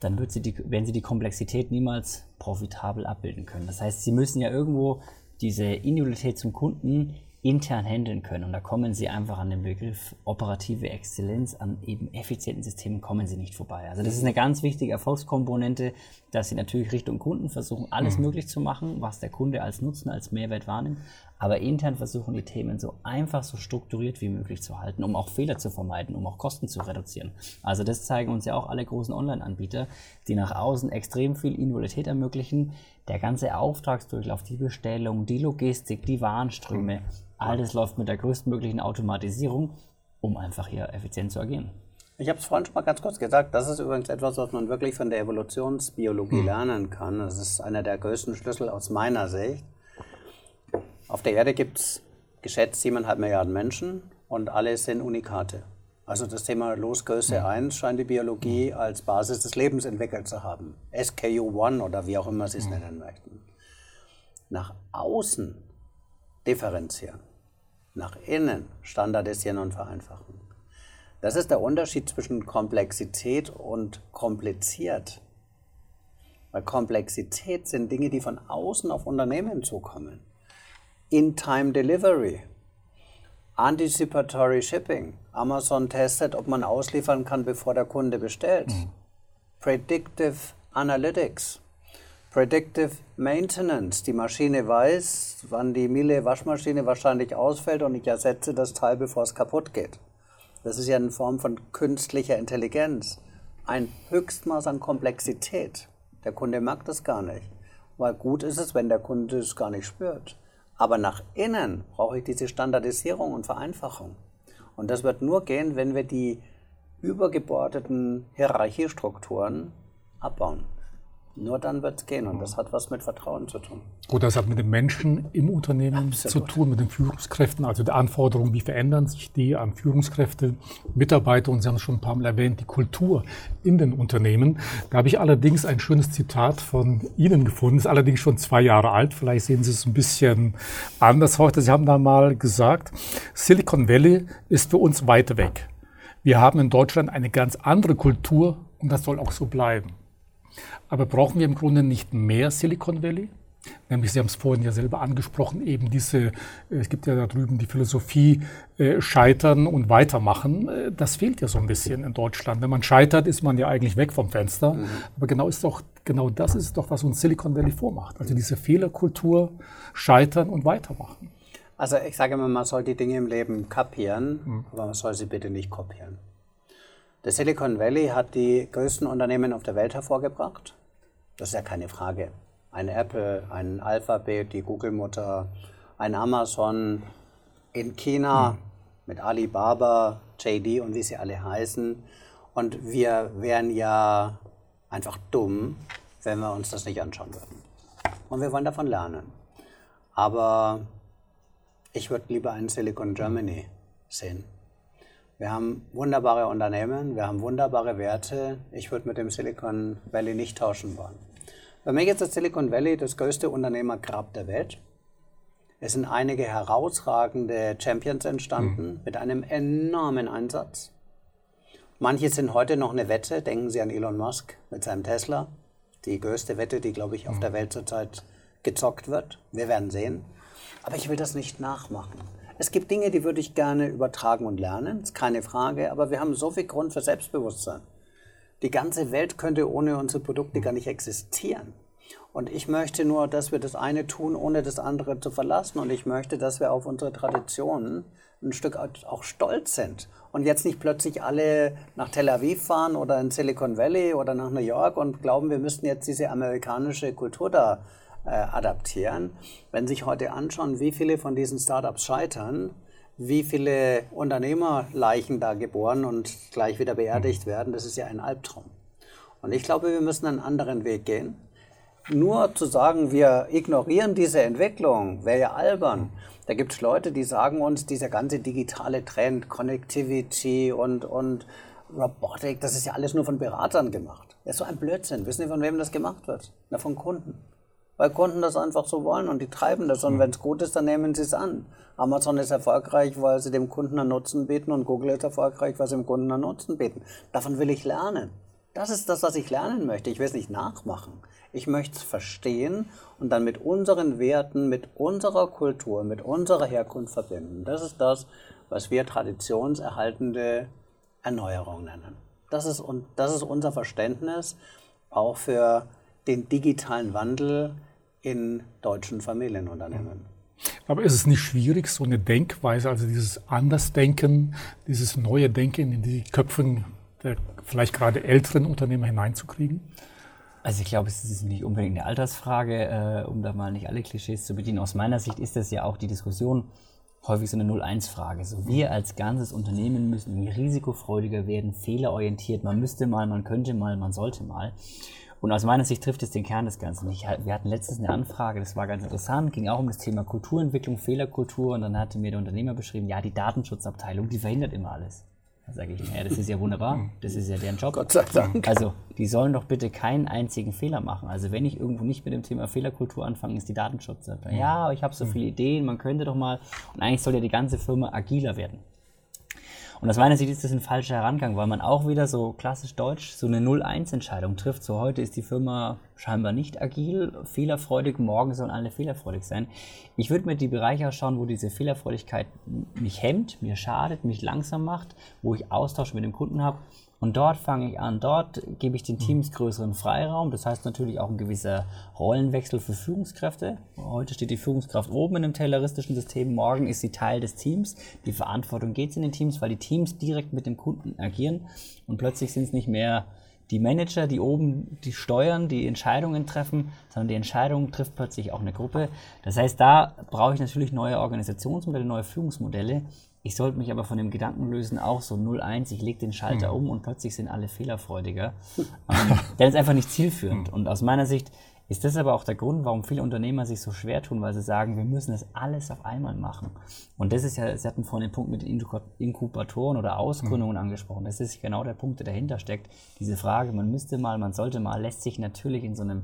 dann wird sie die, werden sie die Komplexität niemals profitabel abbilden können. Das heißt, sie müssen ja irgendwo diese Individualität zum Kunden intern handeln können. Und da kommen sie einfach an den Begriff operative Exzellenz, an eben effizienten Systemen kommen sie nicht vorbei. Also das ist eine ganz wichtige Erfolgskomponente, dass sie natürlich Richtung Kunden versuchen, alles mhm. möglich zu machen, was der Kunde als Nutzen, als Mehrwert wahrnimmt, aber intern versuchen die Themen so einfach, so strukturiert wie möglich zu halten, um auch Fehler zu vermeiden, um auch Kosten zu reduzieren. Also das zeigen uns ja auch alle großen Online-Anbieter, die nach außen extrem viel Individualität ermöglichen. Der ganze Auftragsdurchlauf, die Bestellung, die Logistik, die Warenströme, alles läuft mit der größtmöglichen Automatisierung, um einfach hier effizient zu agieren. Ich habe es vorhin schon mal ganz kurz gesagt, das ist übrigens etwas, was man wirklich von der Evolutionsbiologie hm. lernen kann. Das ist einer der größten Schlüssel aus meiner Sicht. Auf der Erde gibt es geschätzt 7,5 Milliarden Menschen und alle sind Unikate. Also das Thema Losgröße 1 scheint die Biologie als Basis des Lebens entwickelt zu haben. SKU1 oder wie auch immer Sie es nennen möchten. Nach außen differenzieren, nach innen standardisieren und vereinfachen. Das ist der Unterschied zwischen Komplexität und kompliziert. Weil Komplexität sind Dinge, die von außen auf Unternehmen zukommen. In-Time Delivery, Anticipatory Shipping. Amazon testet, ob man ausliefern kann, bevor der Kunde bestellt. Mhm. Predictive Analytics. Predictive Maintenance. Die Maschine weiß, wann die Miele Waschmaschine wahrscheinlich ausfällt und ich ersetze das Teil, bevor es kaputt geht. Das ist ja eine Form von künstlicher Intelligenz. Ein Höchstmaß an Komplexität. Der Kunde mag das gar nicht. Weil gut ist es, wenn der Kunde es gar nicht spürt. Aber nach innen brauche ich diese Standardisierung und Vereinfachung. Und das wird nur gehen, wenn wir die übergebordeten Hierarchiestrukturen abbauen. Nur dann wird es gehen und das hat was mit Vertrauen zu tun. Gut, das hat mit den Menschen im Unternehmen Absolut. zu tun, mit den Führungskräften, also die Anforderungen, wie verändern sich die an Führungskräfte, Mitarbeiter und Sie haben es schon ein paar Mal erwähnt, die Kultur in den Unternehmen. Da habe ich allerdings ein schönes Zitat von Ihnen gefunden, ist allerdings schon zwei Jahre alt, vielleicht sehen Sie es ein bisschen anders heute. Sie haben da mal gesagt, Silicon Valley ist für uns weit weg. Wir haben in Deutschland eine ganz andere Kultur und das soll auch so bleiben. Aber brauchen wir im Grunde nicht mehr Silicon Valley? Nämlich, Sie haben es vorhin ja selber angesprochen, eben diese, äh, es gibt ja da drüben die Philosophie, äh, scheitern und weitermachen. Äh, das fehlt ja so ein bisschen in Deutschland. Wenn man scheitert, ist man ja eigentlich weg vom Fenster. Mhm. Aber genau, ist doch, genau das ist doch, was uns Silicon Valley vormacht. Also diese Fehlerkultur, scheitern und weitermachen. Also ich sage immer, man soll die Dinge im Leben kapieren, mhm. aber man soll sie bitte nicht kopieren. Das Silicon Valley hat die größten Unternehmen auf der Welt hervorgebracht. Das ist ja keine Frage. Ein Apple, ein Alphabet, die Google-Mutter, ein Amazon in China mhm. mit Alibaba, JD und wie sie alle heißen. Und wir wären ja einfach dumm, wenn wir uns das nicht anschauen würden. Und wir wollen davon lernen. Aber ich würde lieber einen Silicon Germany sehen. Wir haben wunderbare Unternehmen, wir haben wunderbare Werte. Ich würde mit dem Silicon Valley nicht tauschen wollen. Bei mir ist das Silicon Valley das größte Unternehmergrab der Welt. Es sind einige herausragende Champions entstanden mhm. mit einem enormen Einsatz. Manche sind heute noch eine Wette. Denken Sie an Elon Musk mit seinem Tesla. Die größte Wette, die, glaube ich, auf mhm. der Welt zurzeit gezockt wird. Wir werden sehen. Aber ich will das nicht nachmachen. Es gibt Dinge, die würde ich gerne übertragen und lernen, ist keine Frage, aber wir haben so viel Grund für Selbstbewusstsein. Die ganze Welt könnte ohne unsere Produkte gar nicht existieren. Und ich möchte nur, dass wir das eine tun, ohne das andere zu verlassen. Und ich möchte, dass wir auf unsere Traditionen ein Stück auch stolz sind. Und jetzt nicht plötzlich alle nach Tel Aviv fahren oder in Silicon Valley oder nach New York und glauben, wir müssten jetzt diese amerikanische Kultur da adaptieren. Wenn Sie sich heute anschauen, wie viele von diesen Startups scheitern, wie viele Unternehmerleichen da geboren und gleich wieder beerdigt mhm. werden, das ist ja ein Albtraum. Und ich glaube, wir müssen einen anderen Weg gehen. Nur zu sagen, wir ignorieren diese Entwicklung, wäre ja albern. Da gibt es Leute, die sagen uns, dieser ganze digitale Trend, Connectivity und, und Robotik, das ist ja alles nur von Beratern gemacht. Das ist so ein Blödsinn. Wissen Sie, von wem das gemacht wird? Na, von Kunden weil Kunden das einfach so wollen und die treiben das. Und mhm. wenn es gut ist, dann nehmen sie es an. Amazon ist erfolgreich, weil sie dem Kunden einen Nutzen bieten und Google ist erfolgreich, weil sie dem Kunden einen Nutzen bieten. Davon will ich lernen. Das ist das, was ich lernen möchte. Ich will es nicht nachmachen. Ich möchte es verstehen und dann mit unseren Werten, mit unserer Kultur, mit unserer Herkunft verbinden. Das ist das, was wir traditionserhaltende Erneuerung nennen. Das ist, und das ist unser Verständnis auch für den digitalen Wandel in deutschen Familienunternehmen. Aber ist es nicht schwierig, so eine Denkweise, also dieses Andersdenken, dieses neue Denken in die Köpfe der vielleicht gerade älteren Unternehmer hineinzukriegen? Also ich glaube, es ist nicht unbedingt eine Altersfrage, äh, um da mal nicht alle Klischees zu bedienen. Aus meiner Sicht ist das ja auch die Diskussion häufig so eine 0-1-Frage. So wir als ganzes Unternehmen müssen risikofreudiger werden, fehlerorientiert. Man müsste mal, man könnte mal, man sollte mal. Und aus meiner Sicht trifft es den Kern des Ganzen. Ich, wir hatten letztens eine Anfrage, das war ganz interessant, ging auch um das Thema Kulturentwicklung, Fehlerkultur und dann hatte mir der Unternehmer beschrieben, ja, die Datenschutzabteilung, die verhindert immer alles. Da sage ich, naja, das ist ja wunderbar, das ist ja deren Job. Gott sei Dank. Also, die sollen doch bitte keinen einzigen Fehler machen. Also, wenn ich irgendwo nicht mit dem Thema Fehlerkultur anfange, ist die Datenschutzabteilung. Ja, ich habe so viele Ideen, man könnte doch mal. Und eigentlich soll ja die ganze Firma agiler werden. Und aus meiner Sicht ist das ein falscher Herangang, weil man auch wieder so klassisch deutsch so eine 0-1-Entscheidung trifft. So heute ist die Firma scheinbar nicht agil, fehlerfreudig, morgen sollen alle fehlerfreudig sein. Ich würde mir die Bereiche ausschauen, wo diese Fehlerfreudigkeit mich hemmt, mir schadet, mich langsam macht, wo ich Austausch mit dem Kunden habe und dort fange ich an, dort gebe ich den Teams größeren Freiraum. Das heißt natürlich auch ein gewisser Rollenwechsel für Führungskräfte. Heute steht die Führungskraft oben in einem tayloristischen System, morgen ist sie Teil des Teams. Die Verantwortung geht in den Teams, weil die Teams direkt mit dem Kunden agieren und plötzlich sind es nicht mehr die Manager, die oben die steuern, die Entscheidungen treffen, sondern die Entscheidungen trifft plötzlich auch eine Gruppe. Das heißt, da brauche ich natürlich neue Organisationsmodelle, neue Führungsmodelle, ich sollte mich aber von dem Gedanken lösen, auch so 0-1, ich lege den Schalter mhm. um und plötzlich sind alle fehlerfreudiger. *laughs* ähm, der ist einfach nicht zielführend. Mhm. Und aus meiner Sicht ist das aber auch der Grund, warum viele Unternehmer sich so schwer tun, weil sie sagen, wir müssen das alles auf einmal machen. Und das ist ja, Sie hatten vorhin den Punkt mit den Inkubatoren oder Ausgründungen mhm. angesprochen. Das ist genau der Punkt, der dahinter steckt. Diese Frage, man müsste mal, man sollte mal, lässt sich natürlich in so einem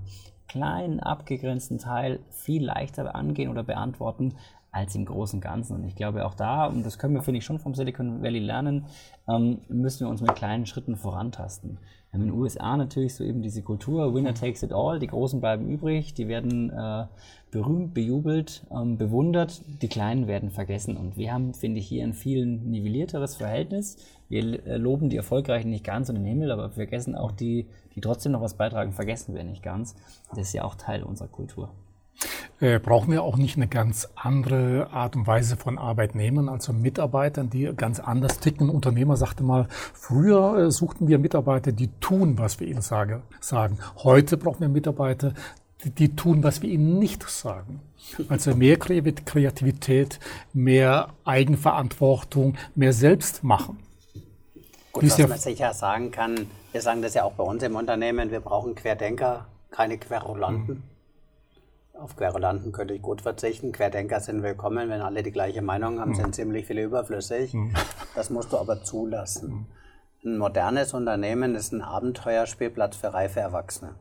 kleinen, abgegrenzten Teil viel leichter angehen oder beantworten, als im großen Ganzen. Und ich glaube auch da, und das können wir, finde ich, schon vom Silicon Valley lernen, ähm, müssen wir uns mit kleinen Schritten vorantasten. Wir haben in den USA natürlich so eben diese Kultur, Winner takes it all, die Großen bleiben übrig, die werden äh, berühmt, bejubelt, ähm, bewundert, die Kleinen werden vergessen. Und wir haben, finde ich, hier ein viel nivellierteres Verhältnis. Wir äh, loben die Erfolgreichen nicht ganz in den Himmel, aber vergessen auch die, die trotzdem noch was beitragen, vergessen wir nicht ganz. Das ist ja auch Teil unserer Kultur. Äh, brauchen wir auch nicht eine ganz andere Art und Weise von Arbeitnehmern, also Mitarbeitern, die ganz anders ticken? Ein Unternehmer sagte mal, früher äh, suchten wir Mitarbeiter, die tun, was wir ihnen sage, sagen. Heute brauchen wir Mitarbeiter, die, die tun, was wir ihnen nicht sagen. Also mehr Kreativität, mehr Eigenverantwortung, mehr Selbstmachen. Gut, was man sicher sagen kann, wir sagen das ja auch bei uns im Unternehmen, wir brauchen Querdenker, keine Querulanten. Mhm. Auf Querulanten könnte ich gut verzichten. Querdenker sind willkommen, wenn alle die gleiche Meinung haben, mhm. sind ziemlich viele überflüssig. Mhm. Das musst du aber zulassen. Mhm. Ein modernes Unternehmen ist ein Abenteuerspielplatz für reife Erwachsene.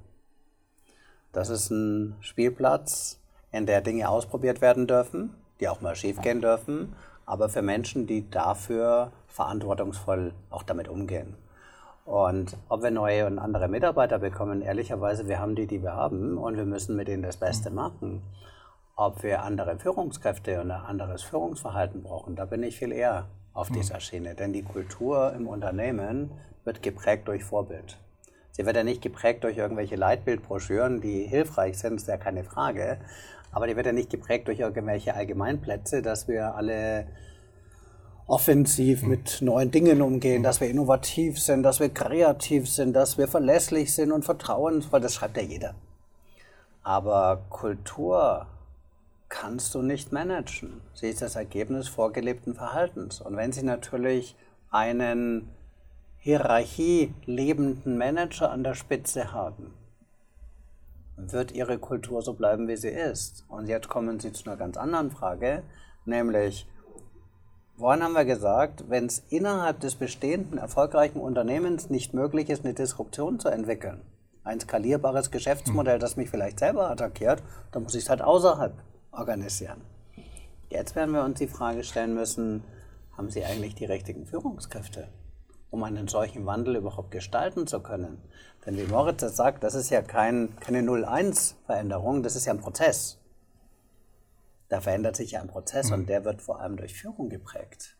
Das ist ein Spielplatz, in der Dinge ausprobiert werden dürfen, die auch mal schiefgehen dürfen, aber für Menschen, die dafür verantwortungsvoll auch damit umgehen. Und ob wir neue und andere Mitarbeiter bekommen, ehrlicherweise, wir haben die, die wir haben und wir müssen mit ihnen das Beste machen. Ob wir andere Führungskräfte und ein anderes Führungsverhalten brauchen, da bin ich viel eher auf dieser Schiene. Denn die Kultur im Unternehmen wird geprägt durch Vorbild. Sie wird ja nicht geprägt durch irgendwelche Leitbildbroschüren, die hilfreich sind, ist ja keine Frage. Aber die wird ja nicht geprägt durch irgendwelche Allgemeinplätze, dass wir alle offensiv mit neuen Dingen umgehen, dass wir innovativ sind, dass wir kreativ sind, dass wir verlässlich sind und vertrauensvoll. Das schreibt ja jeder. Aber Kultur kannst du nicht managen. Sie ist das Ergebnis vorgelebten Verhaltens. Und wenn Sie natürlich einen hierarchielebenden Manager an der Spitze haben, wird Ihre Kultur so bleiben, wie sie ist. Und jetzt kommen Sie zu einer ganz anderen Frage, nämlich Vorhin haben wir gesagt, wenn es innerhalb des bestehenden erfolgreichen Unternehmens nicht möglich ist, eine Disruption zu entwickeln, ein skalierbares Geschäftsmodell, das mich vielleicht selber attackiert, dann muss ich es halt außerhalb organisieren. Jetzt werden wir uns die Frage stellen müssen, haben Sie eigentlich die richtigen Führungskräfte, um einen solchen Wandel überhaupt gestalten zu können? Denn wie Moritz das sagt, das ist ja kein, keine 0-1-Veränderung, das ist ja ein Prozess. Da verändert sich ja ein Prozess mhm. und der wird vor allem durch Führung geprägt.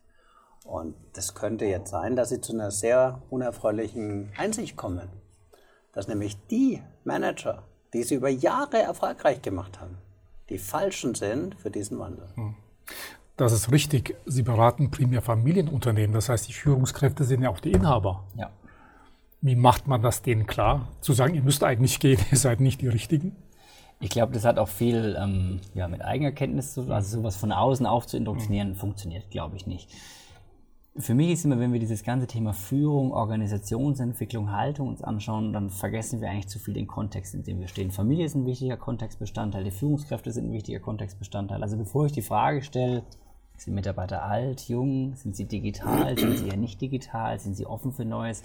Und das könnte jetzt sein, dass sie zu einer sehr unerfreulichen Einsicht kommen. Dass nämlich die Manager, die sie über Jahre erfolgreich gemacht haben, die falschen sind für diesen Wandel. Mhm. Das ist richtig. Sie beraten primär Familienunternehmen. Das heißt, die Führungskräfte sind ja auch die Inhaber. Ja. Wie macht man das denen klar? Zu sagen, ihr müsst eigentlich gehen, *laughs* ihr seid nicht die Richtigen? Ich glaube, das hat auch viel ähm, ja, mit Eigenerkenntnis zu tun. Also sowas von außen auf zu indoktrinieren, mhm. funktioniert, glaube ich, nicht. Für mich ist immer, wenn wir dieses ganze Thema Führung, Organisationsentwicklung, Haltung uns anschauen, dann vergessen wir eigentlich zu viel den Kontext, in dem wir stehen. Familie ist ein wichtiger Kontextbestandteil, die Führungskräfte sind ein wichtiger Kontextbestandteil. Also bevor ich die Frage stelle, sind Mitarbeiter alt, jung, sind sie digital, sind sie eher nicht digital, sind sie offen für Neues,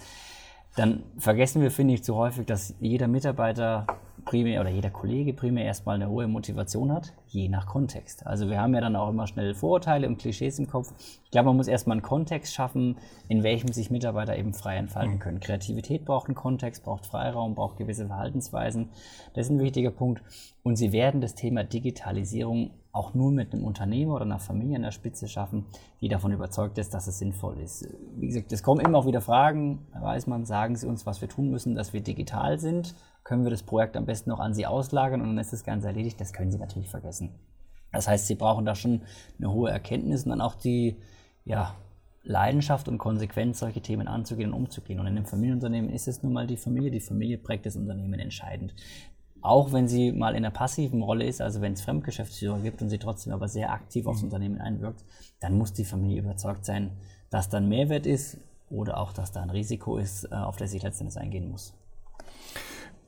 dann vergessen wir, finde ich, zu häufig, dass jeder Mitarbeiter primär oder jeder Kollege primär erstmal eine hohe Motivation hat, je nach Kontext. Also wir haben ja dann auch immer schnell Vorurteile und Klischees im Kopf. Ich glaube, man muss erstmal einen Kontext schaffen, in welchem sich Mitarbeiter eben frei entfalten mhm. können. Kreativität braucht einen Kontext, braucht Freiraum, braucht gewisse Verhaltensweisen. Das ist ein wichtiger Punkt. Und sie werden das Thema Digitalisierung auch nur mit einem Unternehmer oder einer Familie an der Spitze schaffen, die davon überzeugt ist, dass es sinnvoll ist. Wie gesagt, es kommen immer auch wieder Fragen, weiß man, sagen Sie uns, was wir tun müssen, dass wir digital sind können wir das Projekt am besten noch an Sie auslagern und dann ist das Ganze erledigt. Das können Sie natürlich vergessen. Das heißt, Sie brauchen da schon eine hohe Erkenntnis und dann auch die ja, Leidenschaft und Konsequenz, solche Themen anzugehen und umzugehen. Und in einem Familienunternehmen ist es nun mal die Familie. Die Familie prägt das Unternehmen entscheidend. Auch wenn sie mal in einer passiven Rolle ist, also wenn es Fremdgeschäftsführer gibt und sie trotzdem aber sehr aktiv aufs mhm. Unternehmen einwirkt, dann muss die Familie überzeugt sein, dass da ein Mehrwert ist oder auch, dass da ein Risiko ist, äh, auf das sie letztendlich eingehen muss.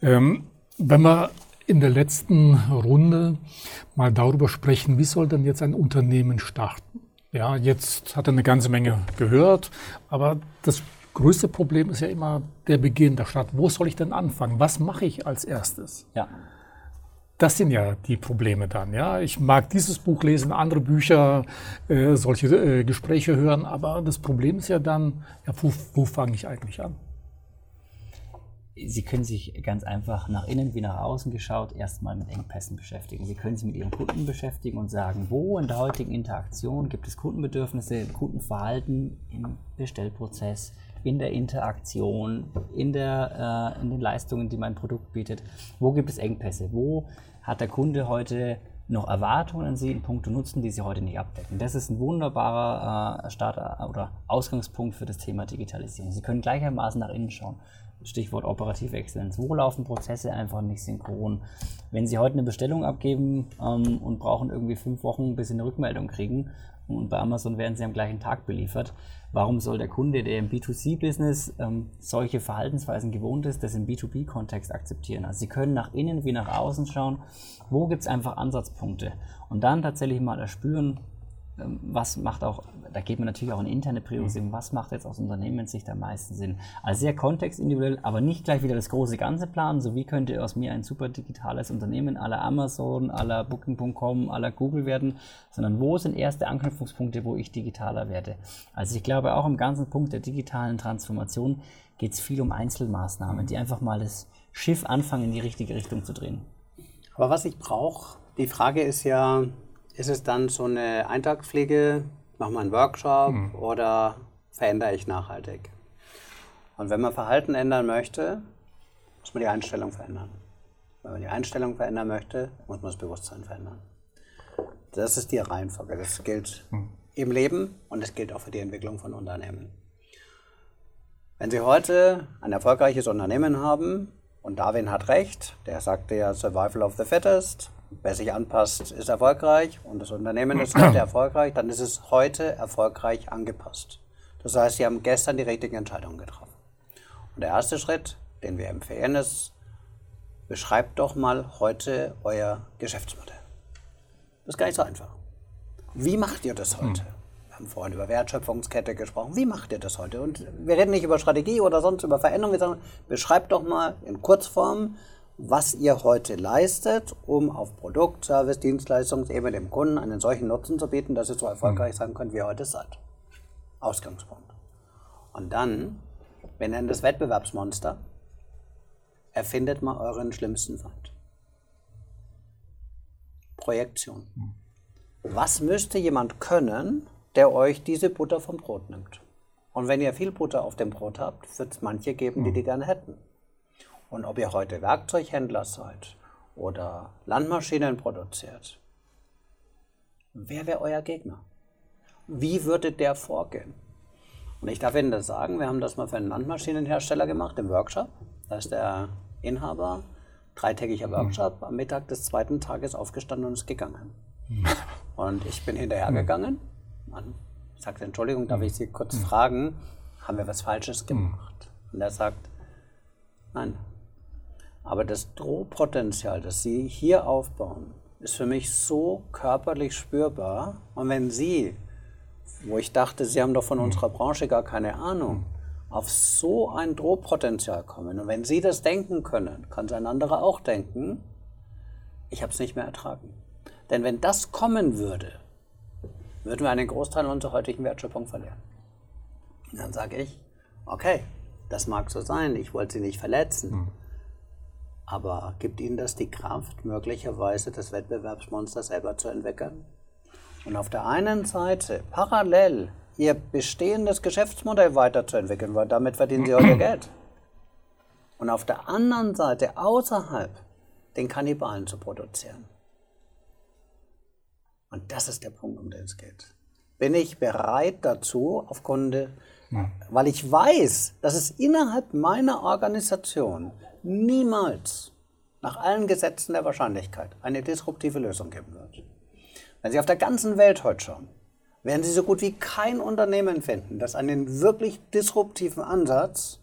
Ähm, wenn wir in der letzten Runde mal darüber sprechen, wie soll denn jetzt ein Unternehmen starten? Ja, jetzt hat er eine ganze Menge gehört, aber das größte Problem ist ja immer der Beginn, der Start. Wo soll ich denn anfangen? Was mache ich als erstes? Ja. Das sind ja die Probleme dann. Ja, ich mag dieses Buch lesen, andere Bücher, äh, solche äh, Gespräche hören, aber das Problem ist ja dann, ja, wo, wo fange ich eigentlich an? Sie können sich ganz einfach nach innen wie nach außen geschaut erstmal mit Engpässen beschäftigen. Sie können sich mit Ihren Kunden beschäftigen und sagen, wo in der heutigen Interaktion gibt es Kundenbedürfnisse, Kundenverhalten im Bestellprozess, in der Interaktion, in, der, äh, in den Leistungen, die mein Produkt bietet. Wo gibt es Engpässe? Wo hat der Kunde heute noch Erwartungen an Sie in puncto Nutzen, die Sie heute nicht abdecken. Das ist ein wunderbarer äh, Start oder Ausgangspunkt für das Thema Digitalisierung. Sie können gleichermaßen nach innen schauen. Stichwort operative Exzellenz. Wo laufen Prozesse einfach nicht synchron? Wenn Sie heute eine Bestellung abgeben ähm, und brauchen irgendwie fünf Wochen, bis Sie eine Rückmeldung kriegen, und bei Amazon werden Sie am gleichen Tag beliefert, warum soll der Kunde, der im B2C-Business ähm, solche Verhaltensweisen gewohnt ist, das im B2B-Kontext akzeptieren? Also Sie können nach innen wie nach außen schauen, wo gibt es einfach Ansatzpunkte? Und dann tatsächlich mal erspüren, was macht auch, da geht man natürlich auch in interne Priorisierung, was macht jetzt aus Unternehmenssicht am meisten Sinn? Also sehr kontextindividuell, aber nicht gleich wieder das große Ganze planen, so wie könnte aus mir ein super digitales Unternehmen aller Amazon, aller Booking.com, aller Google werden, sondern wo sind erste Anknüpfungspunkte, wo ich digitaler werde? Also ich glaube auch im ganzen Punkt der digitalen Transformation geht es viel um Einzelmaßnahmen, die einfach mal das Schiff anfangen in die richtige Richtung zu drehen. Aber was ich brauche, die Frage ist ja, ist es dann so eine Eintagspflege, mache mal einen Workshop mhm. oder verändere ich nachhaltig? Und wenn man Verhalten ändern möchte, muss man die Einstellung verändern. Wenn man die Einstellung verändern möchte, muss man das Bewusstsein verändern. Das ist die Reihenfolge. Das gilt mhm. im Leben und das gilt auch für die Entwicklung von Unternehmen. Wenn Sie heute ein erfolgreiches Unternehmen haben, und Darwin hat recht, der sagte ja Survival of the Fittest, Wer sich anpasst, ist erfolgreich und das Unternehmen ist heute *clears throat* erfolgreich, dann ist es heute erfolgreich angepasst. Das heißt, Sie haben gestern die richtigen Entscheidungen getroffen. Und der erste Schritt, den wir empfehlen, ist, beschreibt doch mal heute euer Geschäftsmodell. Das ist gar nicht so einfach. Wie macht ihr das heute? Wir haben vorhin über Wertschöpfungskette gesprochen. Wie macht ihr das heute? Und wir reden nicht über Strategie oder sonst über Veränderungen, sondern beschreibt doch mal in Kurzform, was ihr heute leistet, um auf Produkt, Service, Dienstleistungsebene dem Kunden einen solchen Nutzen zu bieten, dass ihr so erfolgreich sein könnt, wie ihr heute seid. Ausgangspunkt. Und dann, wir nennen das Wettbewerbsmonster, erfindet mal euren schlimmsten Feind. Projektion. Was müsste jemand können, der euch diese Butter vom Brot nimmt? Und wenn ihr viel Butter auf dem Brot habt, wird es manche geben, die die gerne hätten. Und ob ihr heute Werkzeughändler seid oder Landmaschinen produziert, wer wäre euer Gegner? Wie würde der vorgehen? Und ich darf Ihnen das sagen, wir haben das mal für einen Landmaschinenhersteller gemacht im Workshop. Da ist der Inhaber, dreitägiger Workshop, am Mittag des zweiten Tages aufgestanden und ist gegangen. Und ich bin hinterhergegangen. Man sagt, Entschuldigung, darf ich Sie kurz fragen, haben wir was Falsches gemacht? Und er sagt, nein, aber das Drohpotenzial, das Sie hier aufbauen, ist für mich so körperlich spürbar. Und wenn Sie, wo ich dachte, Sie haben doch von unserer Branche gar keine Ahnung, auf so ein Drohpotenzial kommen, und wenn Sie das denken können, kann es ein anderer auch denken, ich habe es nicht mehr ertragen. Denn wenn das kommen würde, würden wir einen Großteil unserer heutigen Wertschöpfung verlieren. Und dann sage ich, okay, das mag so sein, ich wollte Sie nicht verletzen. Aber gibt Ihnen das die Kraft, möglicherweise das Wettbewerbsmonster selber zu entwickeln? Und auf der einen Seite parallel Ihr bestehendes Geschäftsmodell weiterzuentwickeln, weil damit verdienen Sie heute *clears throat* Geld. Und auf der anderen Seite außerhalb den Kannibalen zu produzieren. Und das ist der Punkt, um den es geht. Bin ich bereit dazu, aufgrund, ja. weil ich weiß, dass es innerhalb meiner Organisation niemals nach allen Gesetzen der Wahrscheinlichkeit eine disruptive Lösung geben wird. Wenn Sie auf der ganzen Welt heute schauen, werden Sie so gut wie kein Unternehmen finden, das einen wirklich disruptiven Ansatz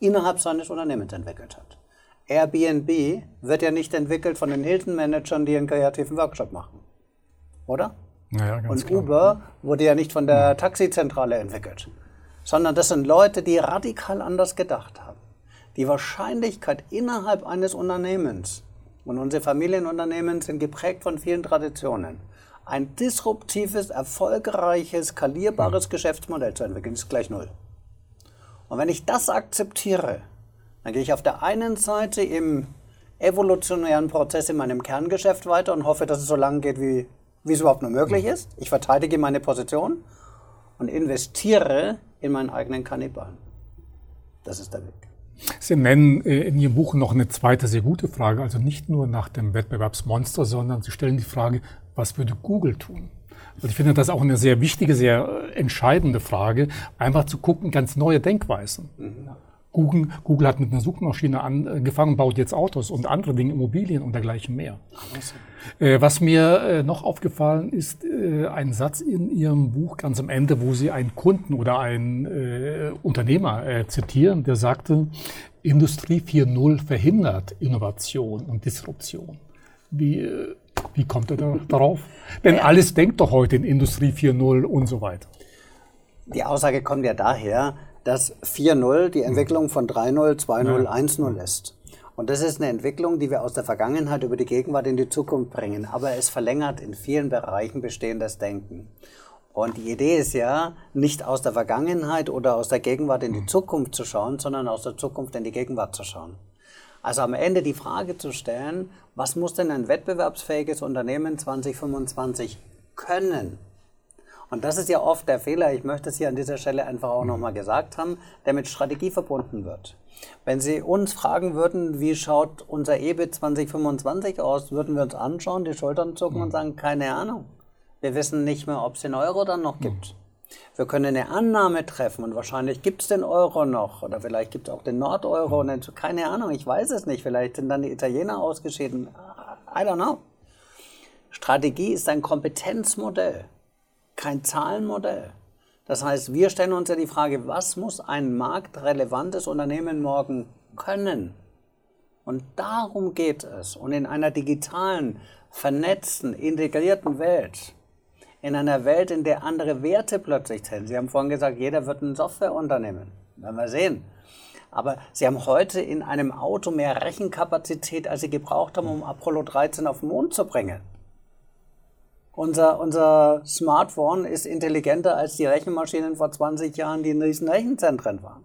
innerhalb seines Unternehmens entwickelt hat. Airbnb wird ja nicht entwickelt von den Hilton-Managern, die einen kreativen Workshop machen. Oder? Ja, Und klar. Uber wurde ja nicht von der Taxizentrale entwickelt, sondern das sind Leute, die radikal anders gedacht haben die Wahrscheinlichkeit innerhalb eines Unternehmens, und unsere Familienunternehmen sind geprägt von vielen Traditionen, ein disruptives, erfolgreiches, skalierbares mhm. Geschäftsmodell zu entwickeln, ist gleich null. Und wenn ich das akzeptiere, dann gehe ich auf der einen Seite im evolutionären Prozess in meinem Kerngeschäft weiter und hoffe, dass es so lange geht, wie, wie es überhaupt nur möglich mhm. ist. Ich verteidige meine Position und investiere in meinen eigenen Kannibalen. Das ist der Weg. Sie nennen äh, in Ihrem Buch noch eine zweite sehr gute Frage, also nicht nur nach dem Wettbewerbsmonster, sondern Sie stellen die Frage, was würde Google tun? Also ich finde das auch eine sehr wichtige, sehr äh, entscheidende Frage, einfach zu gucken, ganz neue Denkweisen. Mhm. Google, Google hat mit einer Suchmaschine angefangen, baut jetzt Autos und andere Dinge, Immobilien und dergleichen mehr. Äh, was mir äh, noch aufgefallen ist, äh, ein Satz in Ihrem Buch ganz am Ende, wo Sie einen Kunden oder einen äh, Unternehmer äh, zitieren, der sagte, Industrie 4.0 verhindert Innovation und Disruption. Wie, äh, wie kommt er da, darauf? Denn alles denkt doch heute in Industrie 4.0 und so weiter. Die Aussage kommt ja daher, dass 4.0 die Entwicklung von 3.0, 2.0, ja. 1.0 ist. Und das ist eine Entwicklung, die wir aus der Vergangenheit über die Gegenwart in die Zukunft bringen. Aber es verlängert in vielen Bereichen bestehendes Denken. Und die Idee ist ja, nicht aus der Vergangenheit oder aus der Gegenwart in die Zukunft zu schauen, sondern aus der Zukunft in die Gegenwart zu schauen. Also am Ende die Frage zu stellen, was muss denn ein wettbewerbsfähiges Unternehmen 2025 können? Und das ist ja oft der Fehler, ich möchte es hier an dieser Stelle einfach auch nochmal gesagt haben, der mit Strategie verbunden wird. Wenn Sie uns fragen würden, wie schaut unser EBIT 2025 aus, würden wir uns anschauen, die Schultern zucken und sagen, keine Ahnung. Wir wissen nicht mehr, ob es den Euro dann noch gibt. Wir können eine Annahme treffen und wahrscheinlich gibt es den Euro noch oder vielleicht gibt es auch den Nordeuro und keine Ahnung, ich weiß es nicht. Vielleicht sind dann die Italiener ausgeschieden. I don't know. Strategie ist ein Kompetenzmodell kein Zahlenmodell. Das heißt, wir stellen uns ja die Frage, was muss ein marktrelevantes Unternehmen morgen können? Und darum geht es. Und in einer digitalen, vernetzten, integrierten Welt, in einer Welt, in der andere Werte plötzlich zählen. Sie haben vorhin gesagt, jeder wird ein Softwareunternehmen. Werden wir sehen. Aber Sie haben heute in einem Auto mehr Rechenkapazität, als Sie gebraucht haben, um Apollo 13 auf den Mond zu bringen. Unser, unser Smartphone ist intelligenter als die Rechenmaschinen vor 20 Jahren, die in diesen Rechenzentren waren.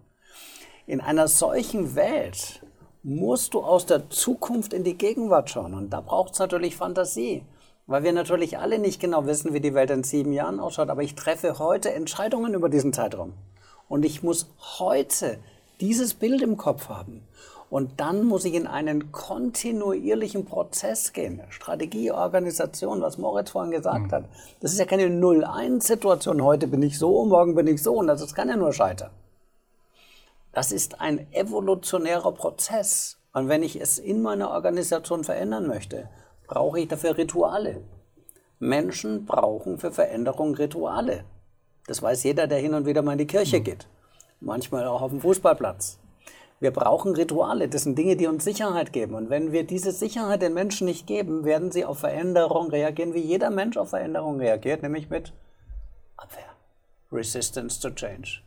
In einer solchen Welt musst du aus der Zukunft in die Gegenwart schauen. Und da braucht es natürlich Fantasie. Weil wir natürlich alle nicht genau wissen, wie die Welt in sieben Jahren ausschaut. Aber ich treffe heute Entscheidungen über diesen Zeitraum. Und ich muss heute dieses Bild im Kopf haben. Und dann muss ich in einen kontinuierlichen Prozess gehen. Strategie, Organisation, was Moritz vorhin gesagt mhm. hat. Das ist ja keine 0-1-Situation. Heute bin ich so, morgen bin ich so. Und das kann ja nur scheitern. Das ist ein evolutionärer Prozess. Und wenn ich es in meiner Organisation verändern möchte, brauche ich dafür Rituale. Menschen brauchen für Veränderung Rituale. Das weiß jeder, der hin und wieder mal in die Kirche mhm. geht. Manchmal auch auf dem Fußballplatz. Wir brauchen Rituale. Das sind Dinge, die uns Sicherheit geben. Und wenn wir diese Sicherheit den Menschen nicht geben, werden sie auf Veränderung reagieren, wie jeder Mensch auf Veränderung reagiert, nämlich mit Abwehr. Resistance to Change.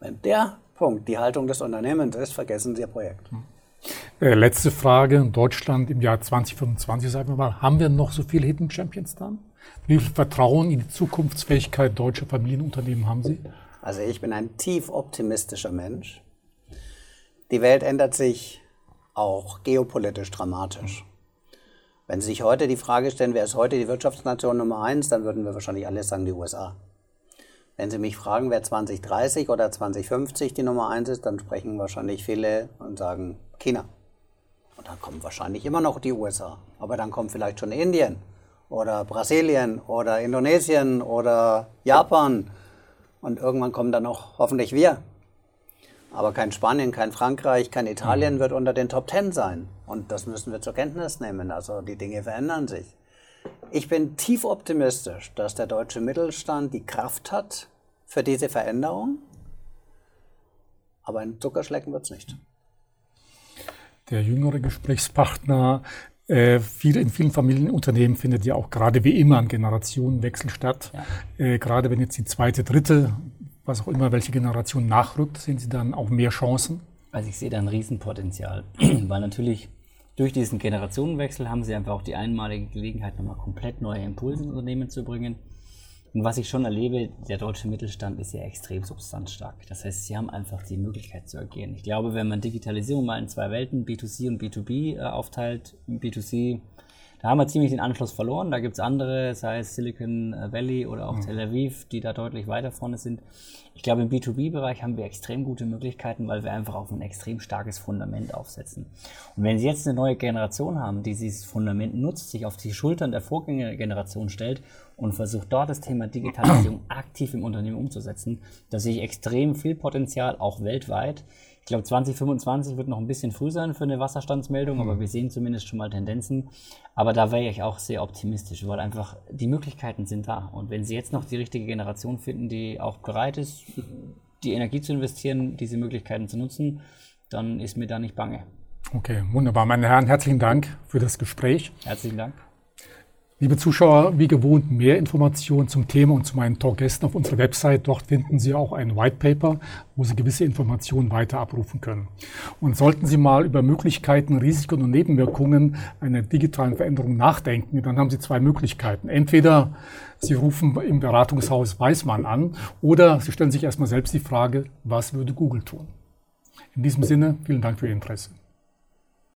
Wenn der Punkt die Haltung des Unternehmens ist, vergessen Sie Ihr Projekt. Äh, letzte Frage. Deutschland im Jahr 2025, sagen wir mal, haben wir noch so viele Hidden Champions dann? Wie viel Vertrauen in die Zukunftsfähigkeit deutscher Familienunternehmen haben Sie? Also ich bin ein tief optimistischer Mensch. Die Welt ändert sich auch geopolitisch dramatisch. Wenn Sie sich heute die Frage stellen, wer ist heute die Wirtschaftsnation Nummer eins, dann würden wir wahrscheinlich alle sagen die USA. Wenn Sie mich fragen, wer 2030 oder 2050 die Nummer eins ist, dann sprechen wahrscheinlich viele und sagen China. Und dann kommen wahrscheinlich immer noch die USA. Aber dann kommt vielleicht schon Indien oder Brasilien oder Indonesien oder Japan. Und irgendwann kommen dann auch hoffentlich wir. Aber kein Spanien, kein Frankreich, kein Italien mhm. wird unter den Top Ten sein. Und das müssen wir zur Kenntnis nehmen. Also die Dinge verändern sich. Ich bin tief optimistisch, dass der deutsche Mittelstand die Kraft hat für diese Veränderung. Aber ein Zuckerschlecken wird es nicht. Der jüngere Gesprächspartner äh, in vielen Familienunternehmen findet ja auch gerade wie immer ein Generationenwechsel statt. Ja. Äh, gerade wenn jetzt die zweite, dritte was auch immer, welche Generation nachrückt, sehen Sie dann auch mehr Chancen? Also ich sehe da ein Riesenpotenzial, *clears throat* weil natürlich durch diesen Generationenwechsel haben Sie einfach auch die einmalige Gelegenheit, nochmal komplett neue Impulse ins Unternehmen zu bringen. Und was ich schon erlebe, der deutsche Mittelstand ist ja extrem substanzstark. Das heißt, sie haben einfach die Möglichkeit zu agieren. Ich glaube, wenn man Digitalisierung mal in zwei Welten, B2C und B2B, äh, aufteilt, B2C Da haben wir ziemlich den Anschluss verloren. Da gibt es andere, sei es Silicon Valley oder auch mhm. Tel Aviv, die da deutlich weiter vorne sind. Ich glaube, im B2B-Bereich haben wir extrem gute Möglichkeiten, weil wir einfach auf ein extrem starkes Fundament aufsetzen. Und wenn Sie jetzt eine neue Generation haben, die dieses Fundament nutzt, sich auf die Schultern der Vorgängergeneration stellt und versucht dort das Thema Digitalisierung *clears throat* aktiv im Unternehmen umzusetzen, da sehe ich extrem viel Potenzial, auch weltweit. Ich glaube, 2025 wird noch ein bisschen früh sein für eine Wasserstandsmeldung, aber mhm. wir sehen zumindest schon mal Tendenzen. Aber da wäre ich auch sehr optimistisch, weil einfach die Möglichkeiten sind da. Und wenn Sie jetzt noch die richtige Generation finden, die auch bereit ist, die Energie zu investieren, diese Möglichkeiten zu nutzen, dann ist mir da nicht bange. Okay, wunderbar. Meine Herren, herzlichen Dank für das Gespräch. Herzlichen Dank. Liebe Zuschauer, wie gewohnt mehr Informationen zum Thema und zu meinen Talkgästen auf unserer Website. Dort finden Sie auch ein White Paper, wo Sie gewisse Informationen weiter abrufen können. Und sollten Sie mal über Möglichkeiten, Risiken und Nebenwirkungen einer digitalen Veränderung nachdenken, dann haben Sie zwei Möglichkeiten. Entweder Sie rufen im Beratungshaus Weißmann an oder Sie stellen sich erstmal selbst die Frage, was würde Google tun? In diesem Sinne, vielen Dank für Ihr Interesse.